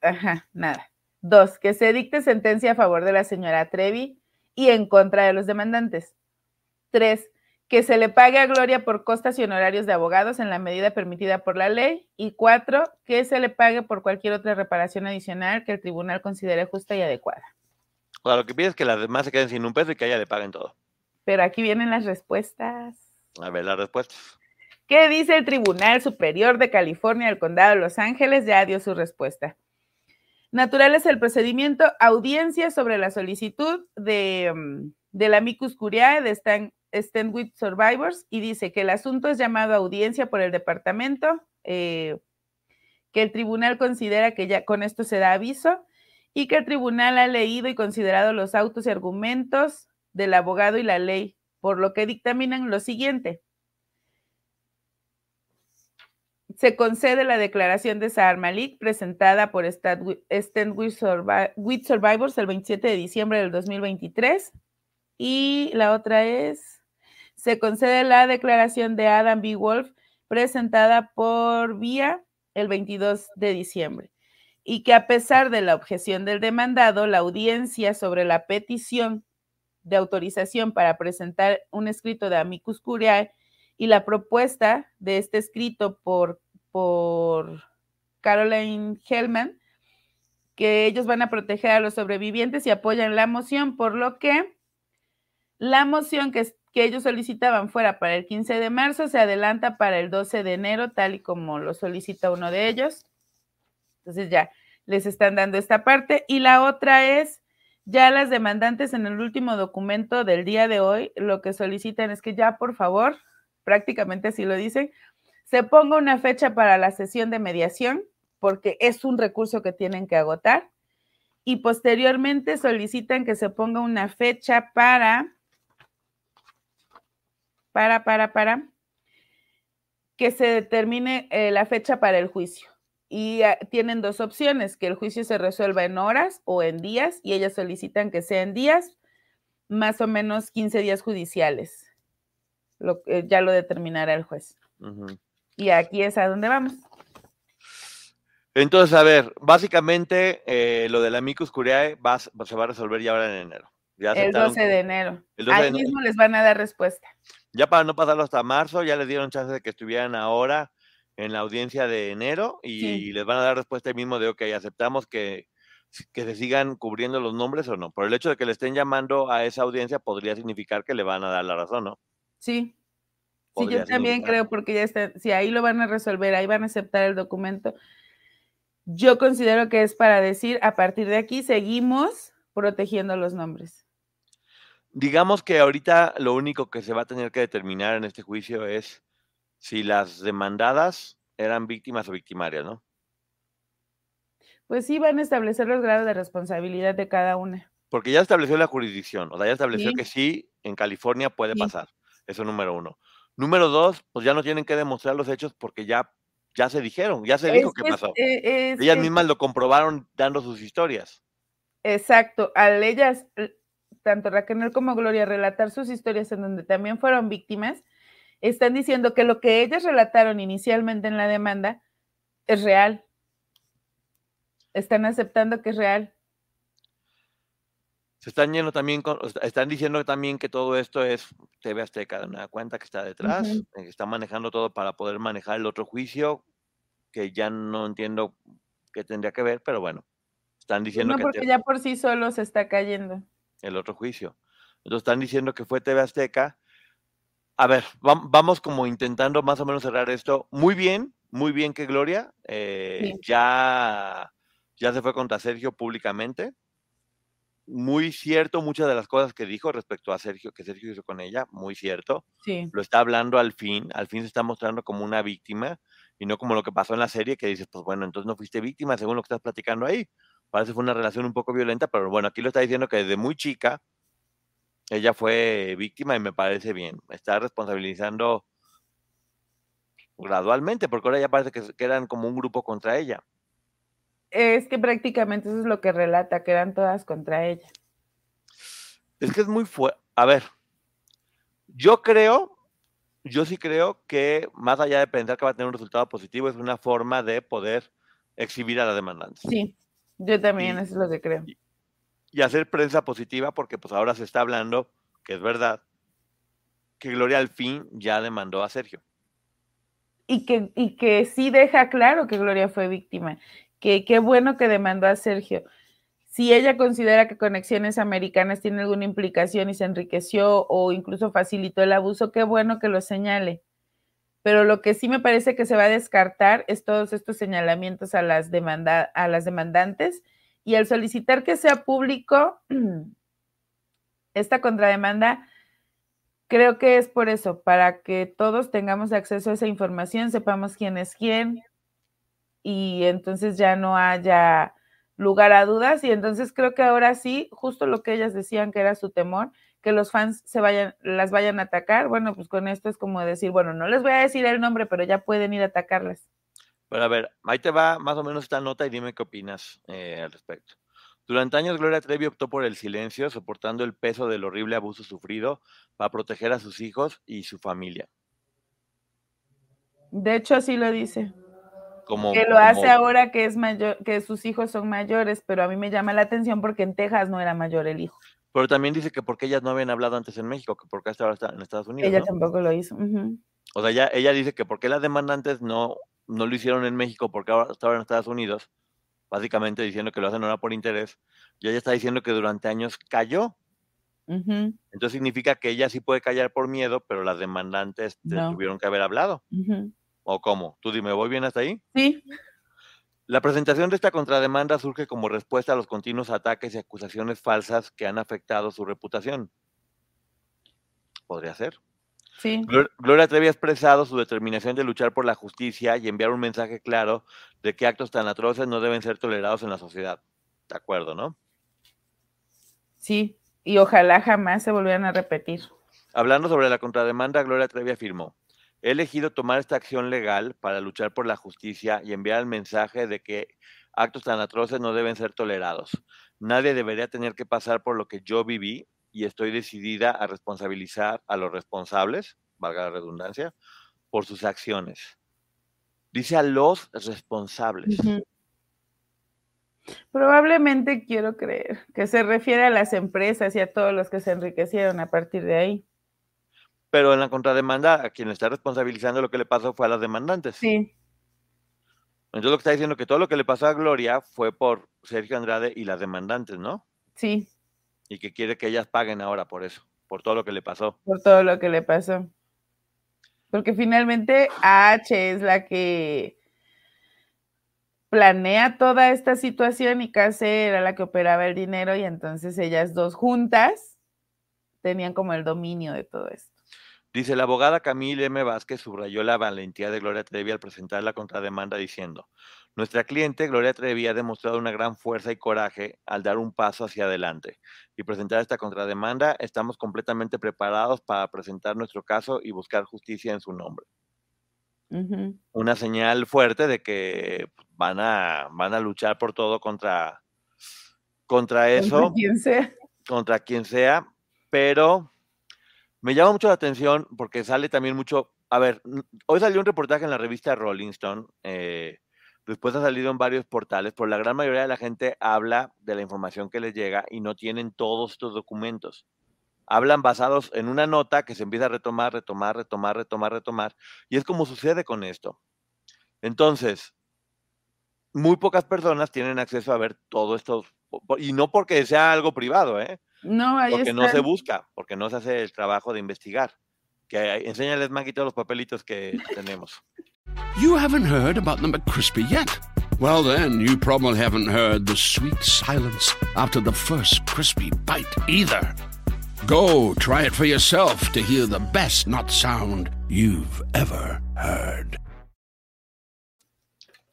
Speaker 4: Ajá, nada. Dos, que se dicte sentencia a favor de la señora Trevi y en contra de los demandantes. Tres, que se le pague a Gloria por costas y honorarios de abogados en la medida permitida por la ley. Y cuatro, que se le pague por cualquier otra reparación adicional que el tribunal considere justa y adecuada.
Speaker 3: O sea, lo que pide es que las demás se queden sin un peso y que ella le paguen todo.
Speaker 4: Pero aquí vienen las respuestas.
Speaker 3: A ver, las respuestas.
Speaker 4: ¿Qué dice el Tribunal Superior de California del Condado de Los Ángeles? Ya dio su respuesta. Natural es el procedimiento, audiencia sobre la solicitud de, mm, de la amicus curiae de Stand, with Survivors y dice que el asunto es llamado a audiencia por el departamento, eh, que el tribunal considera que ya con esto se da aviso y que el tribunal ha leído y considerado los autos y argumentos del abogado y la ley, por lo que dictaminan lo siguiente. Se concede la declaración de Sahar Malik presentada por Stand with, Survivors el 27 de diciembre del 2023. Y la otra es, se concede la declaración de Adam B. Wolf presentada por Vía el 22 de diciembre y que a pesar de la objeción del demandado, la audiencia sobre la petición de autorización para presentar un escrito de amicus curiae y la propuesta de este escrito por, por Caroline Hellman, que ellos van a proteger a los sobrevivientes y apoyan la moción, por lo que la moción que, que ellos solicitaban fuera para el 15 de marzo se adelanta para el 12 de enero, tal y como lo solicita uno de ellos. Entonces ya les están dando esta parte. Y la otra es, ya las demandantes en el último documento del día de hoy, lo que solicitan es que ya, por favor, prácticamente así lo dicen, se ponga una fecha para la sesión de mediación, porque es un recurso que tienen que agotar. Y posteriormente solicitan que se ponga una fecha para, para, para, para, que se determine eh, la fecha para el juicio y ah, tienen dos opciones, que el juicio se resuelva en horas o en días, y ellas solicitan que sea en días, más o menos 15 días judiciales. Lo, ya lo determinará el juez. Y aquí es a donde vamos.
Speaker 3: Entonces, a ver, básicamente eh, lo del amicus curiae va, se va a resolver ya ahora en enero.
Speaker 4: el 12 de enero. Ahí mismo les van a dar respuesta.
Speaker 3: Ya para no pasarlo hasta marzo, ya les dieron chance de que estuvieran ahora en la audiencia de enero y, les van a dar respuesta el mismo de, ok, aceptamos que, que se sigan cubriendo los nombres o no. Por el hecho de que le estén llamando a esa audiencia podría significar que le van a dar la razón, ¿no?
Speaker 4: Sí. Sí, yo también creo, porque ya está, si ahí lo van a resolver, ahí van a aceptar el documento. Yo considero que es para decir, a partir de aquí seguimos protegiendo los nombres.
Speaker 3: Digamos que ahorita lo único que se va a tener que determinar en este juicio es si las demandadas eran víctimas o victimarias, ¿no?
Speaker 4: Pues sí, van a establecer los grados de responsabilidad de cada una.
Speaker 3: Porque ya estableció la jurisdicción, o sea, ya estableció que sí, en California puede pasar. Eso número uno. Número dos, pues ya no tienen que demostrar los hechos porque ya, ya se dijeron, ya se dijo qué pasó. Eh, ellas mismas lo comprobaron dando sus historias.
Speaker 4: Exacto. Al ellas, tanto Raquel como Gloria, relatar sus historias en donde también fueron víctimas, están diciendo que lo que ellas relataron inicialmente en la demanda es real. Están aceptando que es real.
Speaker 3: Se están yendo también están diciendo también que todo esto es TV Azteca, una cuenta que está detrás, eh, que está manejando todo para poder manejar el otro juicio, que ya no entiendo qué tendría que ver, pero bueno, están diciendo
Speaker 4: no,
Speaker 3: que...
Speaker 4: porque ya por sí solo se está cayendo.
Speaker 3: El otro juicio. Entonces están diciendo que fue TV Azteca a ver, vamos como intentando más o menos cerrar esto. Muy bien, muy bien que Gloria eh, ya, ya se fue contra Sergio públicamente. Muy cierto muchas de las cosas que dijo respecto a Sergio, que Sergio hizo con ella, muy cierto.
Speaker 4: Sí.
Speaker 3: Lo está hablando al fin, al fin se está mostrando como una víctima y no como lo que pasó en la serie que dices, pues bueno, entonces no fuiste víctima según lo que estás platicando ahí. Parece que fue una relación un poco violenta, pero bueno, aquí lo está diciendo que desde muy chica ella fue víctima y me parece bien. Está responsabilizando gradualmente, porque ahora ya parece que, eran como un grupo contra ella.
Speaker 4: Es que prácticamente eso es lo que relata, que eran todas contra ella.
Speaker 3: Es que es muy fuerte. A ver, yo creo, yo sí creo que más allá de pensar que va a tener un resultado positivo, es una forma de poder exhibir a la demandante.
Speaker 4: Sí, yo también, eso es lo que creo
Speaker 3: y hacer prensa positiva porque pues ahora se está hablando, que es verdad, que Gloria al fin ya demandó a Sergio.
Speaker 4: Y que, y que sí deja claro que Gloria fue víctima, que qué bueno que demandó a Sergio. Si ella considera que Conexiones Americanas tiene alguna implicación y se enriqueció o incluso facilitó el abuso, qué bueno que lo señale. Pero lo que sí me parece que se va a descartar es todos estos señalamientos a las, demanda, a las demandantes y al solicitar que sea público esta contrademanda, creo que es por eso, para que todos tengamos acceso a esa información, sepamos quién es quién y entonces ya no haya lugar a dudas y entonces creo que ahora sí, justo lo que ellas decían que era su temor, que los fans se vayan, las vayan a atacar. Bueno, pues con esto es como decir, bueno, no les voy a decir el nombre, pero ya pueden ir a atacarlas.
Speaker 3: Pero a ver, ahí te va más o menos esta nota y dime qué opinas eh, al respecto. Durante años, Gloria Trevi optó por el silencio, soportando el peso del horrible abuso sufrido para proteger a sus hijos y su familia.
Speaker 4: De hecho, así lo dice.
Speaker 3: Como,
Speaker 4: que lo hace ahora que es mayor, que sus hijos son mayores, pero a mí me llama la atención porque en Texas no era mayor el hijo.
Speaker 3: Pero también dice que porque ellas no habían hablado antes en México, que porque hasta ahora está en Estados Unidos.
Speaker 4: Ella
Speaker 3: ¿no?
Speaker 4: tampoco lo hizo.
Speaker 3: O sea, ya, ella dice que porque las demandantes no, no lo hicieron en México porque ahora ahora en Estados Unidos, básicamente diciendo que lo hacen ahora por interés, y ella está diciendo que durante años cayó. Entonces significa que ella sí puede callar por miedo, pero las demandantes
Speaker 4: No.
Speaker 3: tuvieron que haber hablado.
Speaker 4: ujú.
Speaker 3: ¿O cómo? Tú dime, ¿voy bien hasta ahí?
Speaker 4: Sí,
Speaker 3: La presentación de esta contrademanda surge como respuesta a los continuos ataques y acusaciones falsas que han afectado su reputación. Podría ser.
Speaker 4: sí.
Speaker 3: Glor- Gloria Trevi ha expresado su determinación de luchar por la justicia y enviar un mensaje claro de que actos tan atroces no deben ser tolerados en la sociedad. De acuerdo, ¿no?
Speaker 4: Sí, y ojalá jamás se volvieran a repetir.
Speaker 3: Hablando sobre la contrademanda, Gloria Trevi afirmó, he elegido tomar esta acción legal para luchar por la justicia y enviar el mensaje de que actos tan atroces no deben ser tolerados. Nadie debería tener que pasar por lo que yo viví y estoy decidida a responsabilizar a los responsables, valga la redundancia, por sus acciones. Dice a los responsables.
Speaker 4: Probablemente quiero creer que se refiere a las empresas y a todos los que se enriquecieron a partir de ahí.
Speaker 3: Pero en la contrademanda, a quien le está responsabilizando lo que le pasó fue a las demandantes.
Speaker 4: Sí,
Speaker 3: Entonces lo que está diciendo que todo lo que le pasó a Gloria fue por Sergio Andrade y las demandantes, ¿no?
Speaker 4: sí,
Speaker 3: Y que quiere que ellas paguen ahora por eso, por todo lo que le pasó.
Speaker 4: por todo lo que le pasó. Porque finalmente H es la que planea toda esta situación y Case era la que operaba el dinero y entonces ellas dos juntas tenían como el dominio de todo esto.
Speaker 3: Dice, la abogada Camille M. Vázquez subrayó la valentía de Gloria Trevi al presentar la contrademanda diciendo, nuestra cliente Gloria Trevi ha demostrado una gran fuerza y coraje al dar un paso hacia adelante y presentar esta contrademanda. Estamos completamente preparados para presentar nuestro caso y buscar justicia en su nombre. Una señal fuerte de que van a, van a luchar por todo contra, contra eso.
Speaker 4: Contra quien sea.
Speaker 3: contra quien sea, pero me llama mucho la atención porque sale también mucho. A ver, hoy salió un reportaje en la revista Rolling Stone, eh, después ha salido en varios portales, pero la gran mayoría de la gente habla de la información que les llega y no tienen todos estos documentos. Hablan basados en una nota que se empieza a retomar, retomar, retomar, retomar, retomar, y es como sucede con esto. Entonces, muy pocas personas tienen acceso a ver todo esto, y no porque sea algo privado, ¿eh?
Speaker 4: No, ahí
Speaker 3: porque no se busca, porque no se hace el trabajo de investigar. Que enséñales, Maggie, todos los papelitos que tenemos.
Speaker 5: You haven't heard about the McCrispy yet? Well, then, you probably haven't heard the sweet silence after the first crispy bite either. Go try it for yourself to hear the best not sound you've ever heard.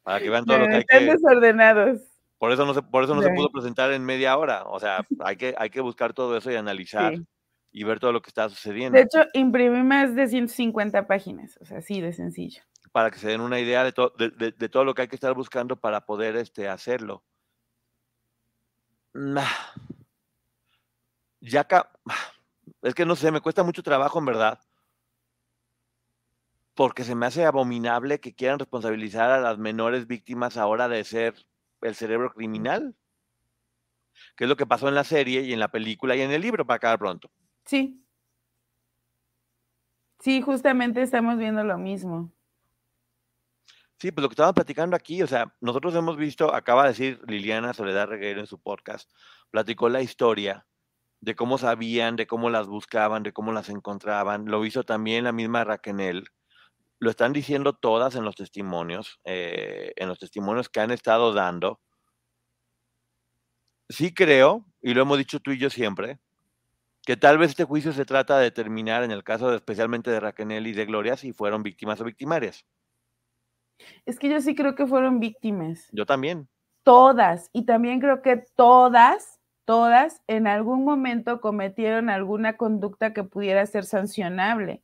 Speaker 3: Para que vean todo lo que hay
Speaker 4: Están
Speaker 3: que.
Speaker 4: desordenados.
Speaker 3: Por eso no se, por eso no se pudo presentar en media hora. O sea, hay que, hay que buscar todo eso y analizar
Speaker 4: Sí.
Speaker 3: y ver todo lo que está sucediendo
Speaker 4: De hecho, imprimí más de 150 páginas, o sea, así de sencillo.
Speaker 3: para que se den una idea de, to- de, de- de todo lo que hay que estar buscando para poder este, hacerlo. Nah. Ya ca- es que no sé, me cuesta mucho trabajo en verdad. Porque se me hace abominable que quieran responsabilizar a las menores víctimas ahora de ser el cerebro criminal. Que es lo que pasó en la serie y en la película y en el libro para acabar pronto.
Speaker 4: Sí. Sí, justamente estamos viendo lo mismo.
Speaker 3: Sí, pues lo que estábamos platicando aquí, o sea, nosotros hemos visto, acaba de decir Liliana Soledad Reguero en su podcast, platicó la historia de cómo sabían, de cómo las buscaban, de cómo las encontraban. Lo hizo también la misma Raquel. Lo están diciendo todas en los testimonios, eh, en los testimonios que han estado dando. Sí creo, y lo hemos dicho tú y yo siempre, que tal vez este juicio se trata de determinar, en el caso de, especialmente de Raquel y de Gloria, si fueron víctimas o victimarias.
Speaker 4: Es que yo sí creo que fueron víctimas.
Speaker 3: Yo también.
Speaker 4: Todas. Y también creo que todas todas en algún momento cometieron alguna conducta que pudiera ser sancionable.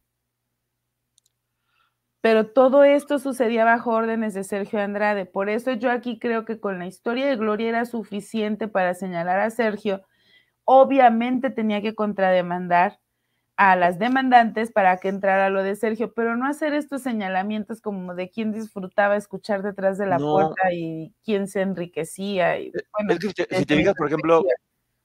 Speaker 4: Pero todo esto sucedía bajo órdenes de Sergio Andrade. Por eso yo aquí creo que con la historia de Gloria era suficiente para señalar a Sergio. Obviamente tenía que contrademandar a las demandantes para que entrara lo de Sergio, pero no hacer estos señalamientos como de quién disfrutaba escuchar detrás de la puerta y quién se enriquecía. Y,
Speaker 3: bueno, si te, digas, por ejemplo,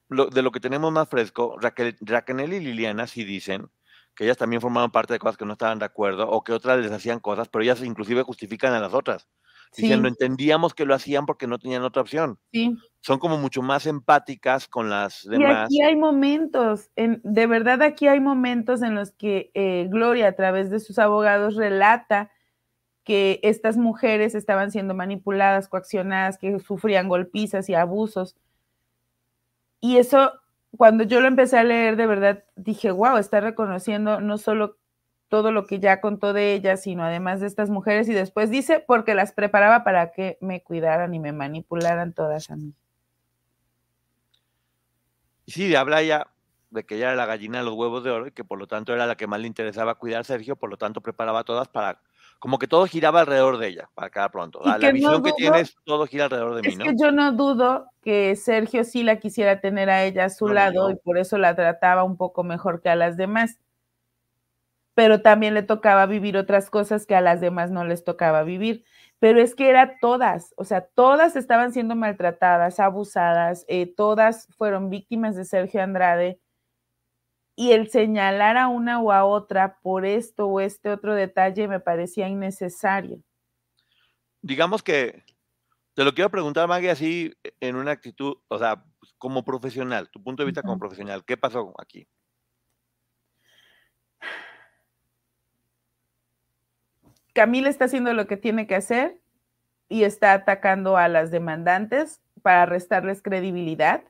Speaker 3: de lo que tenemos más fresco, Raquel, Raquel y Liliana sí dicen que ellas también formaban parte de cosas que no estaban de acuerdo o que otras les hacían cosas, pero ellas inclusive justifican a las otras. Diciendo, entendíamos que lo hacían porque no tenían otra opción.
Speaker 4: Sí.
Speaker 3: Son como mucho más empáticas con las demás.
Speaker 4: Y aquí hay momentos, en, de verdad aquí hay momentos en los que eh, Gloria a través de sus abogados relata que estas mujeres estaban siendo manipuladas, coaccionadas, que sufrían golpizas y abusos. Y eso cuando yo lo empecé a leer, de verdad dije, wow, está reconociendo no solo todo lo que ya contó de ellas, sino además de estas mujeres. Y después dice, porque las preparaba para que me cuidaran y me manipularan todas a mí.
Speaker 3: Sí, habla ya de que ella era la gallina de los huevos de oro y que por lo tanto era la que más le interesaba cuidar a Sergio, por lo tanto preparaba a todas para como que todo giraba alrededor de ella, para cada pronto. La, visión que tienes, todo gira alrededor de mí,
Speaker 4: ¿no? Es que yo no dudo que Sergio sí la quisiera tener a ella a su lado y por eso la trataba un poco mejor que a las demás. Pero también le tocaba vivir otras cosas que a las demás no les tocaba vivir. Pero es que era todas, o sea, todas estaban siendo maltratadas, abusadas, eh, todas fueron víctimas de Sergio Andrade y el señalar a una o a otra por esto o este otro detalle me parecía innecesario.
Speaker 3: Digamos que te lo quiero preguntar, Maggie, así en una actitud, o sea, como profesional, tu punto de vista como profesional, ¿qué pasó aquí?
Speaker 4: Camila está haciendo lo que tiene que hacer y está atacando a las demandantes para restarles credibilidad,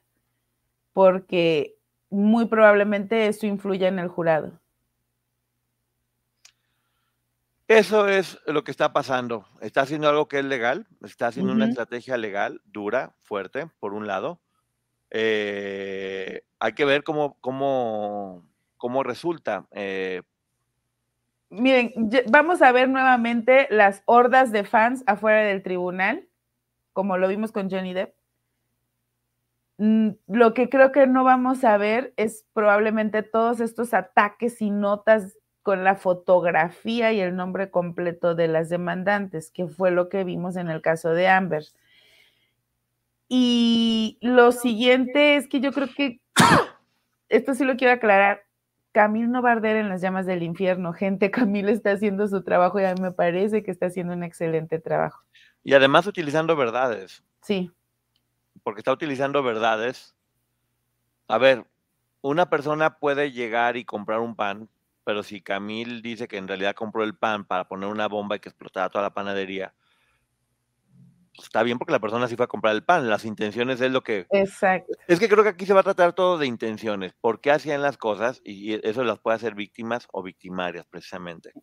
Speaker 4: porque muy probablemente eso influya en el jurado.
Speaker 3: Eso es lo que está pasando. Está haciendo algo que es legal, está haciendo una estrategia legal, dura, fuerte, por un lado. Eh, hay que ver cómo, cómo, cómo resulta. Eh.
Speaker 4: Miren, vamos a ver nuevamente las hordas de fans afuera del tribunal, como lo vimos con Johnny Depp. Mm, lo que creo que no vamos a ver es probablemente todos estos ataques y notas con la fotografía y el nombre completo de las demandantes, que fue lo que vimos en el caso de Amber. Y lo siguiente es que yo creo que, esto sí lo quiero aclarar, Camil no va a arder en las llamas del infierno, gente, Camil está haciendo su trabajo y a mí me parece que está haciendo un excelente trabajo.
Speaker 3: Y además utilizando verdades.
Speaker 4: Sí
Speaker 3: porque está utilizando verdades. A ver, una persona puede llegar y comprar un pan, pero si Camil dice que en realidad compró el pan para poner una bomba y que explotara toda la panadería, está bien porque la persona sí fue a comprar el pan. Las intenciones es lo que.
Speaker 4: Exacto.
Speaker 3: Es que creo que aquí se va a tratar todo de intenciones. ¿Por qué hacían las cosas? Y eso las puede hacer víctimas o victimarias, precisamente.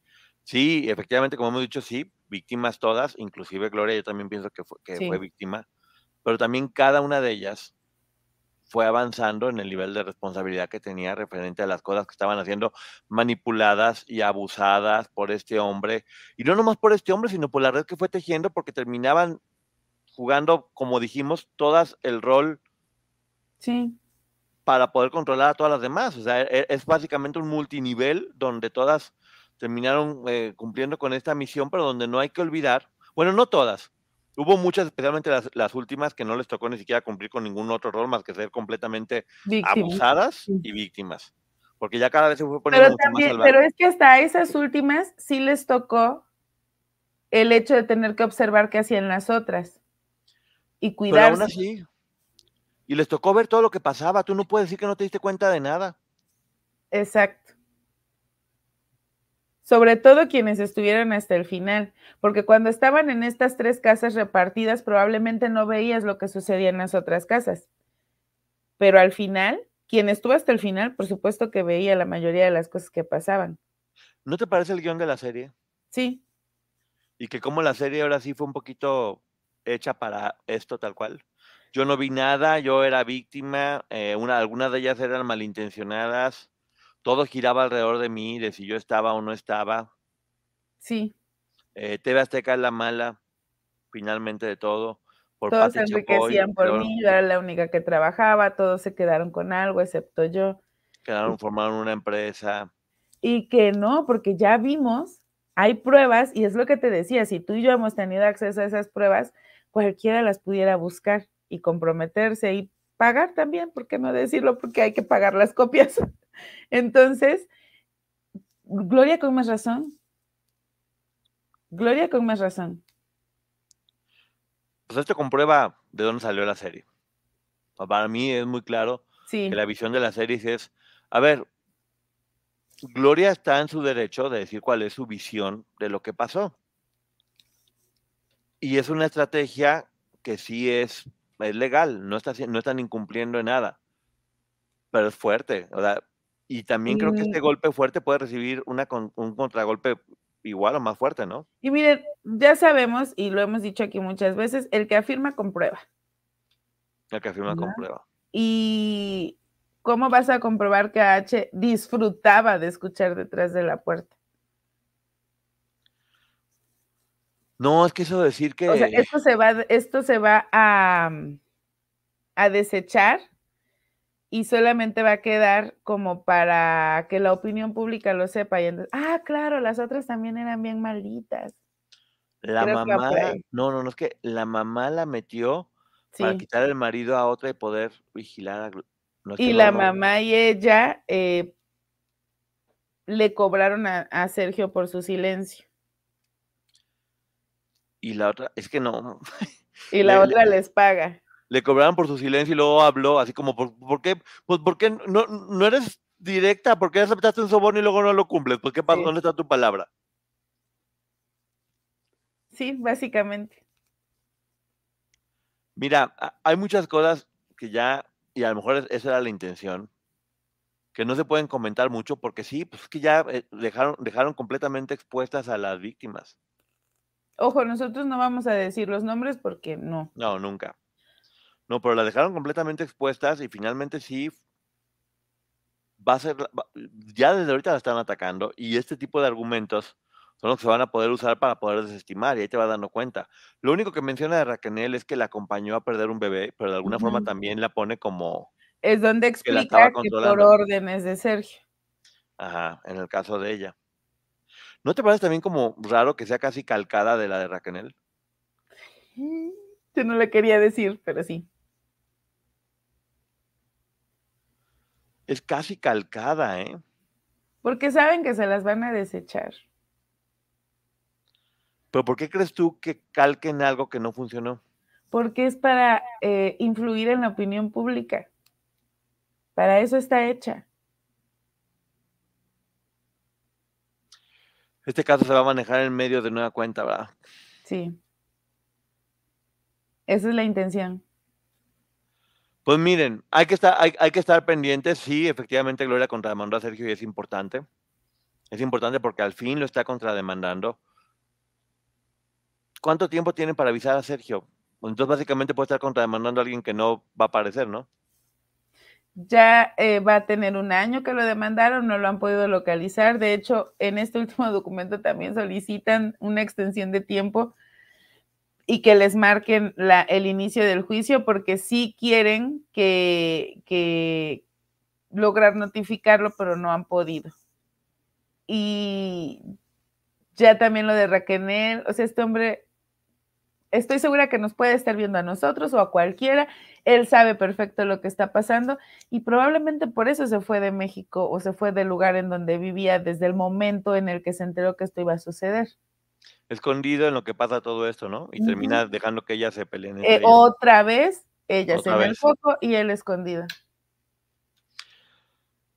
Speaker 3: Sí, efectivamente, como hemos dicho, sí, víctimas todas, inclusive Gloria, yo también pienso que fue, que fue víctima pero también cada una de ellas fue avanzando en el nivel de responsabilidad que tenía referente a las cosas que estaban haciendo manipuladas y abusadas por este hombre. Y no nomás por este hombre, sino por la red que fue tejiendo, porque terminaban jugando, como dijimos, todas el rol
Speaker 4: sí.
Speaker 3: para poder controlar a todas las demás. O sea, e, es básicamente un multinivel donde todas terminaron eh, cumpliendo con esta misión, pero donde no hay que olvidar, bueno, no todas, Hubo muchas, especialmente las, últimas, que no les tocó ni siquiera cumplir con ningún otro rol más que ser completamente abusadas y víctimas. Porque ya cada vez se fue poniendo
Speaker 4: pero mucho más Pero es que hasta esas últimas sí les tocó el hecho de tener que observar qué hacían las otras y cuidarse. Pero aún así,
Speaker 3: y les tocó ver todo lo que pasaba. Tú no puedes decir que no te diste cuenta de nada.
Speaker 4: Exacto sobre todo quienes estuvieron hasta el final, porque cuando estaban en estas tres casas repartidas probablemente no veías lo que sucedía en las otras casas, pero al final, quien estuvo hasta el final, por supuesto que veía la mayoría de las cosas que pasaban.
Speaker 3: ¿No te parece el guion de la serie?
Speaker 4: Sí.
Speaker 3: Y que como la serie ahora sí fue un poquito hecha para esto tal cual. yo no vi nada, yo era víctima, eh, una, algunas de ellas eran malintencionadas, todo giraba alrededor de mí, de si yo estaba o no estaba.
Speaker 4: Sí.
Speaker 3: Eh, TV Azteca es la mala, finalmente de todo.
Speaker 4: Por todos se enriquecían por mí, yo era la única que trabajaba, todos se quedaron con algo, excepto yo.
Speaker 3: Quedaron, formaron una empresa.
Speaker 4: Y que no, porque ya vimos, hay pruebas, y es lo que te decía, si tú y yo hemos tenido acceso a esas pruebas, cualquiera las pudiera buscar y comprometerse y pagar también, ¿por qué no decirlo? Porque hay que pagar las copias. Entonces, Gloria con más razón. Gloria con más razón.
Speaker 3: Pues esto comprueba de dónde salió la serie. Para mí es muy claro que la visión de la serie es, a ver, Gloria está en su derecho de decir cuál es su visión de lo que pasó. Y es una estrategia que sí es, es legal, no, está, no están incumpliendo en nada, pero es fuerte. y también creo que este golpe fuerte puede recibir una, un contragolpe igual o más fuerte, ¿no?
Speaker 4: Y miren, ya sabemos, y lo hemos dicho aquí muchas veces, el que afirma comprueba.
Speaker 3: El que afirma comprueba.
Speaker 4: Y ¿cómo vas a comprobar que H disfrutaba de escuchar detrás de la puerta?
Speaker 3: No, es que eso decir que.
Speaker 4: O sea, esto se va, esto se va a, a desechar y solamente va a quedar como para que la opinión pública lo sepa. Y entonces, ah, claro, las otras también eran bien malditas.
Speaker 3: La mamá, no, no, no, es que la mamá la metió para quitar el marido a otra y poder vigilar a.
Speaker 4: y la mamá y ella eh, le cobraron a Sergio por su silencio
Speaker 3: y la otra, es que no.
Speaker 4: Y la otra les paga.
Speaker 3: Le cobraron por su silencio y luego habló así como, ¿por, qué? Pues porque no, no eres directa, porque aceptaste un soborno y luego no lo cumples? Pues qué pasa, ¿dónde está tu palabra?
Speaker 4: Sí, básicamente.
Speaker 3: Mira, hay muchas cosas que ya, y a lo mejor esa era la intención, que no se pueden comentar mucho porque sí, pues es que ya eh, dejaron, dejaron completamente expuestas a las víctimas.
Speaker 4: Ojo, nosotros no vamos a decir los nombres porque no.
Speaker 3: No, nunca. No, pero la dejaron completamente expuestas y finalmente sí va a ser, ya desde ahorita la están atacando y este tipo de argumentos son los que se van a poder usar para poder desestimar y ahí te vas dando cuenta. Lo único que menciona de Raquel es que la acompañó a perder un bebé, pero de alguna forma también la pone como...
Speaker 4: Es donde explica que, que por órdenes de Sergio.
Speaker 3: Ajá, en el caso de ella. ¿No te parece también como raro que sea casi calcada de la de Raquel?
Speaker 4: Yo no le quería decir, pero sí.
Speaker 3: Es casi calcada, ¿eh?
Speaker 4: Porque saben que se las van a desechar.
Speaker 3: ¿Pero por qué crees tú que calquen algo que no funcionó?
Speaker 4: Porque es para eh, influir en la opinión pública. Para eso está hecha.
Speaker 3: Este caso se va a manejar en medio de nueva cuenta, ¿verdad?
Speaker 4: Sí. Esa es la intención.
Speaker 3: Pues miren, hay que estar, hay, que estar pendientes. Sí, efectivamente, Gloria contrademandó a Sergio y es importante. Es importante porque al fin lo está contrademandando. ¿Cuánto tiempo tienen para avisar a Sergio? Entonces, básicamente puede estar contrademandando a alguien que no va a aparecer, ¿no?
Speaker 4: Ya eh, va a tener un año que lo demandaron, no lo han podido localizar. De hecho, en este último documento también solicitan una extensión de tiempo y que les marquen el inicio del juicio porque sí quieren que, que lograr notificarlo, pero no han podido. Y ya también lo de Raquel, o sea, este hombre estoy segura que nos puede estar viendo a nosotros o a cualquiera. Él sabe perfecto lo que está pasando y probablemente por eso se fue de México o se fue del lugar en donde vivía desde el momento en el que se enteró que esto iba a suceder.
Speaker 3: Escondido en lo que pasa todo esto, ¿no? Y termina dejando que ella se peleen.
Speaker 4: Eh, otra vez, ella se ve el foco y él escondido.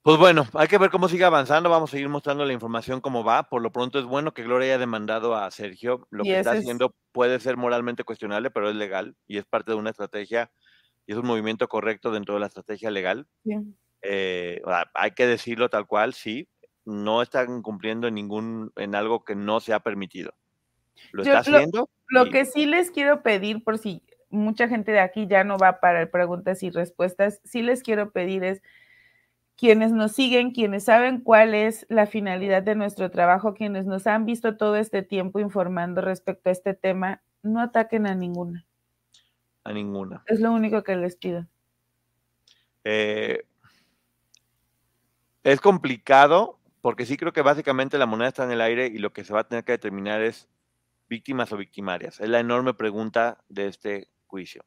Speaker 3: Pues bueno, hay que ver cómo sigue avanzando. Vamos a seguir mostrando la información cómo va. Por lo pronto es bueno que Gloria haya demandado a Sergio. Lo que está haciendo puede ser moralmente cuestionable, pero es legal y es parte de una estrategia y es un movimiento correcto dentro de la estrategia legal. Eh, hay que decirlo tal cual, sí. No están cumpliendo en ningún en algo que no se ha permitido. Lo está haciendo.
Speaker 4: Lo, que sí les quiero pedir, por si mucha gente de aquí ya no va para preguntas y respuestas. Sí les quiero pedir es quienes nos siguen, quienes saben cuál es la finalidad de nuestro trabajo, quienes nos han visto todo este tiempo informando respecto a este tema, no ataquen a ninguna.
Speaker 3: A ninguna.
Speaker 4: Es lo único que les pido.
Speaker 3: Eh, es complicado porque sí creo que básicamente la moneda está en el aire y lo que se va a tener que determinar es víctimas o victimarias. Es la enorme pregunta de este juicio.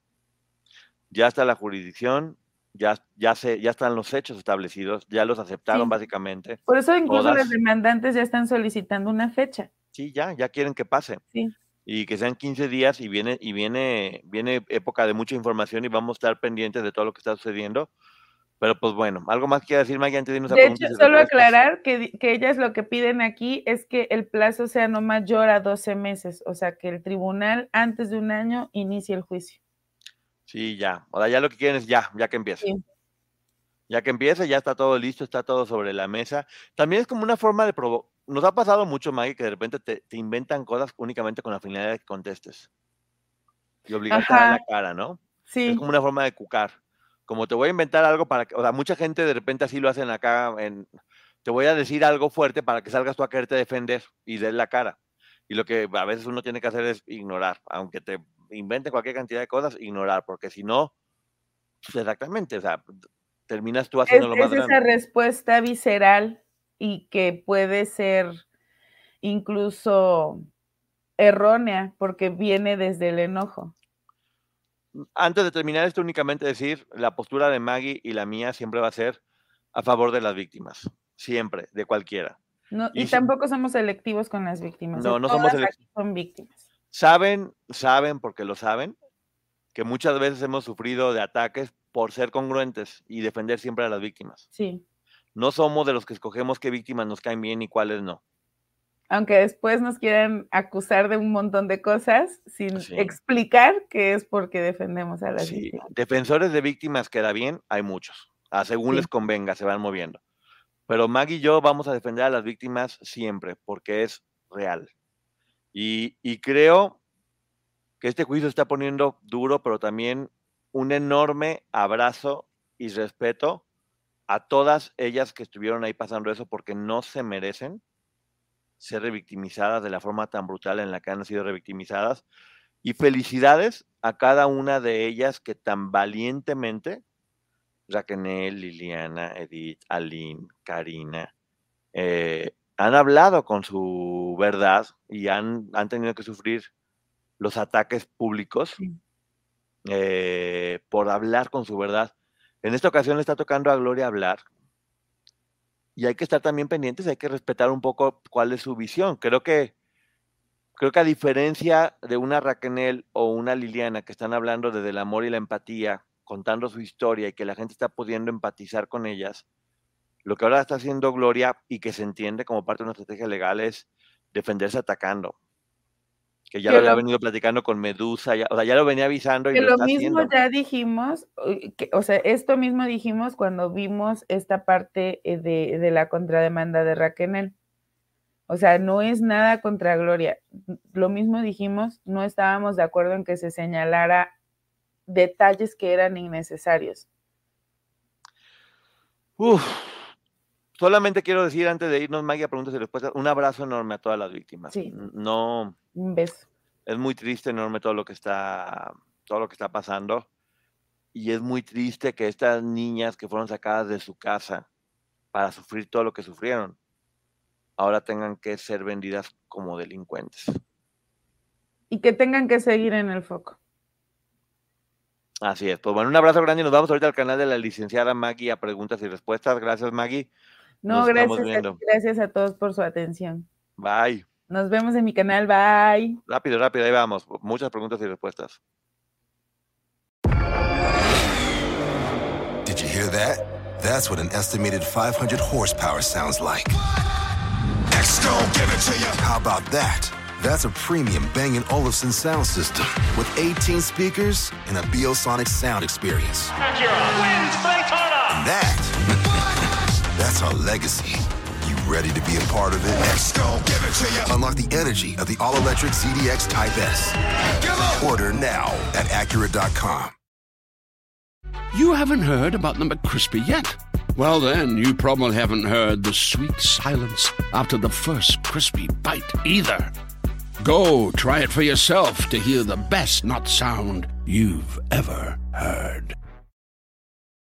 Speaker 3: Ya está la jurisdicción, ya, ya, se, ya están los hechos establecidos, ya los aceptaron
Speaker 4: Sí.
Speaker 3: básicamente.
Speaker 4: Por eso incluso
Speaker 3: Todas.
Speaker 4: los demandantes ya están solicitando una fecha.
Speaker 3: Sí, ya, ya quieren que pase.
Speaker 4: Sí.
Speaker 3: Y que sean 15 días y viene, y viene, viene época de mucha información y vamos a estar pendientes de todo lo que está sucediendo. Pero pues bueno, algo más que decir, Maggie, antes de irnos a
Speaker 4: De hecho, solo aclarar que, que ellas lo que piden aquí es que el plazo sea no mayor a 12 meses, o sea, que el tribunal antes de un año inicie el juicio.
Speaker 3: Sí, ya. O sea, ya lo que quieren es ya, ya que empiece.
Speaker 4: Sí.
Speaker 3: Ya que empiece, ya está todo listo, está todo sobre la mesa. También es como una forma de provocar. Nos ha pasado mucho, Maggie, que de repente te, te inventan cosas únicamente con la finalidad de que contestes. Y obligarte a la cara, ¿no?
Speaker 4: Sí,
Speaker 3: Es como una forma de cucar. Como te voy a inventar algo para que, o sea, mucha gente de repente así lo hacen acá, en, te voy a decir algo fuerte para que salgas tú a quererte defender y des la cara. Y lo que a veces uno tiene que hacer es ignorar, aunque te invente cualquier cantidad de cosas, ignorar, porque si no, pues exactamente, o sea, terminas tú
Speaker 4: es,
Speaker 3: haciendo lo más
Speaker 4: es esa respuesta visceral y que puede ser incluso errónea porque viene desde el enojo.
Speaker 3: Antes de terminar esto, únicamente decir, la postura de Maggie y la mía siempre va a ser a favor de las víctimas, siempre, de cualquiera.
Speaker 4: No,
Speaker 3: Y
Speaker 4: tampoco somos selectivos con las víctimas.
Speaker 3: No, no somos
Speaker 4: Todas
Speaker 3: selec-
Speaker 4: aquí son víctimas.
Speaker 3: Saben, saben porque lo saben, que muchas veces hemos sufrido de ataques por ser congruentes y defender siempre a las víctimas.
Speaker 4: Sí.
Speaker 3: No somos de los que escogemos qué víctimas nos caen bien y cuáles no.
Speaker 4: Aunque después nos quieran acusar de un montón de cosas sin
Speaker 3: Sí.
Speaker 4: explicar que es porque defendemos a las
Speaker 3: Sí,
Speaker 4: víctimas.
Speaker 3: defensores de víctimas queda bien, hay muchos. A según
Speaker 4: Sí.
Speaker 3: les convenga, se van moviendo. Pero Maggie y yo vamos a defender a las víctimas siempre, porque es real. Y, creo que este juicio está poniendo duro, pero también un enorme abrazo y respeto a todas ellas que estuvieron ahí pasando eso, porque no se merecen ser revictimizadas de la forma tan brutal en la que han sido revictimizadas. Y felicidades a cada una de ellas que tan valientemente, Raquel, Liliana, Edith, Aline, Karina, eh, han hablado con su verdad y han, han tenido que sufrir los ataques públicos
Speaker 4: Sí.
Speaker 3: eh, por hablar con su verdad. En esta ocasión le está tocando a Gloria hablar y hay que estar también pendientes, hay que respetar un poco cuál es su visión. Creo que creo que a diferencia de una Raquel o una Liliana que están hablando desde el amor y la empatía, contando su historia y que la gente está pudiendo empatizar con ellas, lo que ahora está haciendo Gloria y que se entiende como parte de una estrategia legal es defenderse atacando. Que ya
Speaker 4: Que
Speaker 3: lo había venido platicando con Medusa, ya, o sea, ya lo venía avisando y
Speaker 4: Que
Speaker 3: lo,
Speaker 4: lo mismo
Speaker 3: haciendo.
Speaker 4: ya dijimos, que- o sea, esto mismo dijimos cuando vimos esta parte eh, de, de la contrademanda de Raquel. O sea, no es nada contra Gloria. Lo mismo dijimos, no estábamos de acuerdo en que se señalara detalles que eran innecesarios.
Speaker 3: Uf. Solamente quiero decir antes de irnos, Maggie, a preguntas y respuestas, un abrazo enorme a todas las víctimas.
Speaker 4: Sí.
Speaker 3: No,
Speaker 4: Un beso.
Speaker 3: es muy triste, enorme todo lo que está, todo lo que está pasando. Y es muy triste que estas niñas que fueron sacadas de su casa para sufrir todo lo que sufrieron, ahora tengan que ser vendidas como delincuentes.
Speaker 4: Y que tengan que seguir en el foco.
Speaker 3: Así es. Pues bueno, un abrazo grande y nos vamos ahorita al canal de la licenciada Maggie a preguntas y respuestas. Gracias, Maggie.
Speaker 4: No,
Speaker 3: Nos
Speaker 4: gracias a, gracias a todos por su atención.
Speaker 3: Bye.
Speaker 4: Nos vemos en mi canal. Bye.
Speaker 3: Rápido, rápido, ahí vamos. Muchas preguntas y respuestas.
Speaker 1: Did you hear that? That's what an estimated 500 horsepower sounds like. Next, give it to you. How about that? That's a premium Bang & Olufsen sound system with 18 speakers and a Biosonic sound experience. And that, that's our legacy. You ready to be a part of it? Next, give it to you. Unlock unlock the energy of the all-electric ZDX Type S. Order now at Acura.com.
Speaker 5: You haven't heard about the McCrispy yet? Well, then, you probably haven't heard the sweet silence after the first crispy bite either. Go try it for yourself to hear the best nut sound you've ever heard.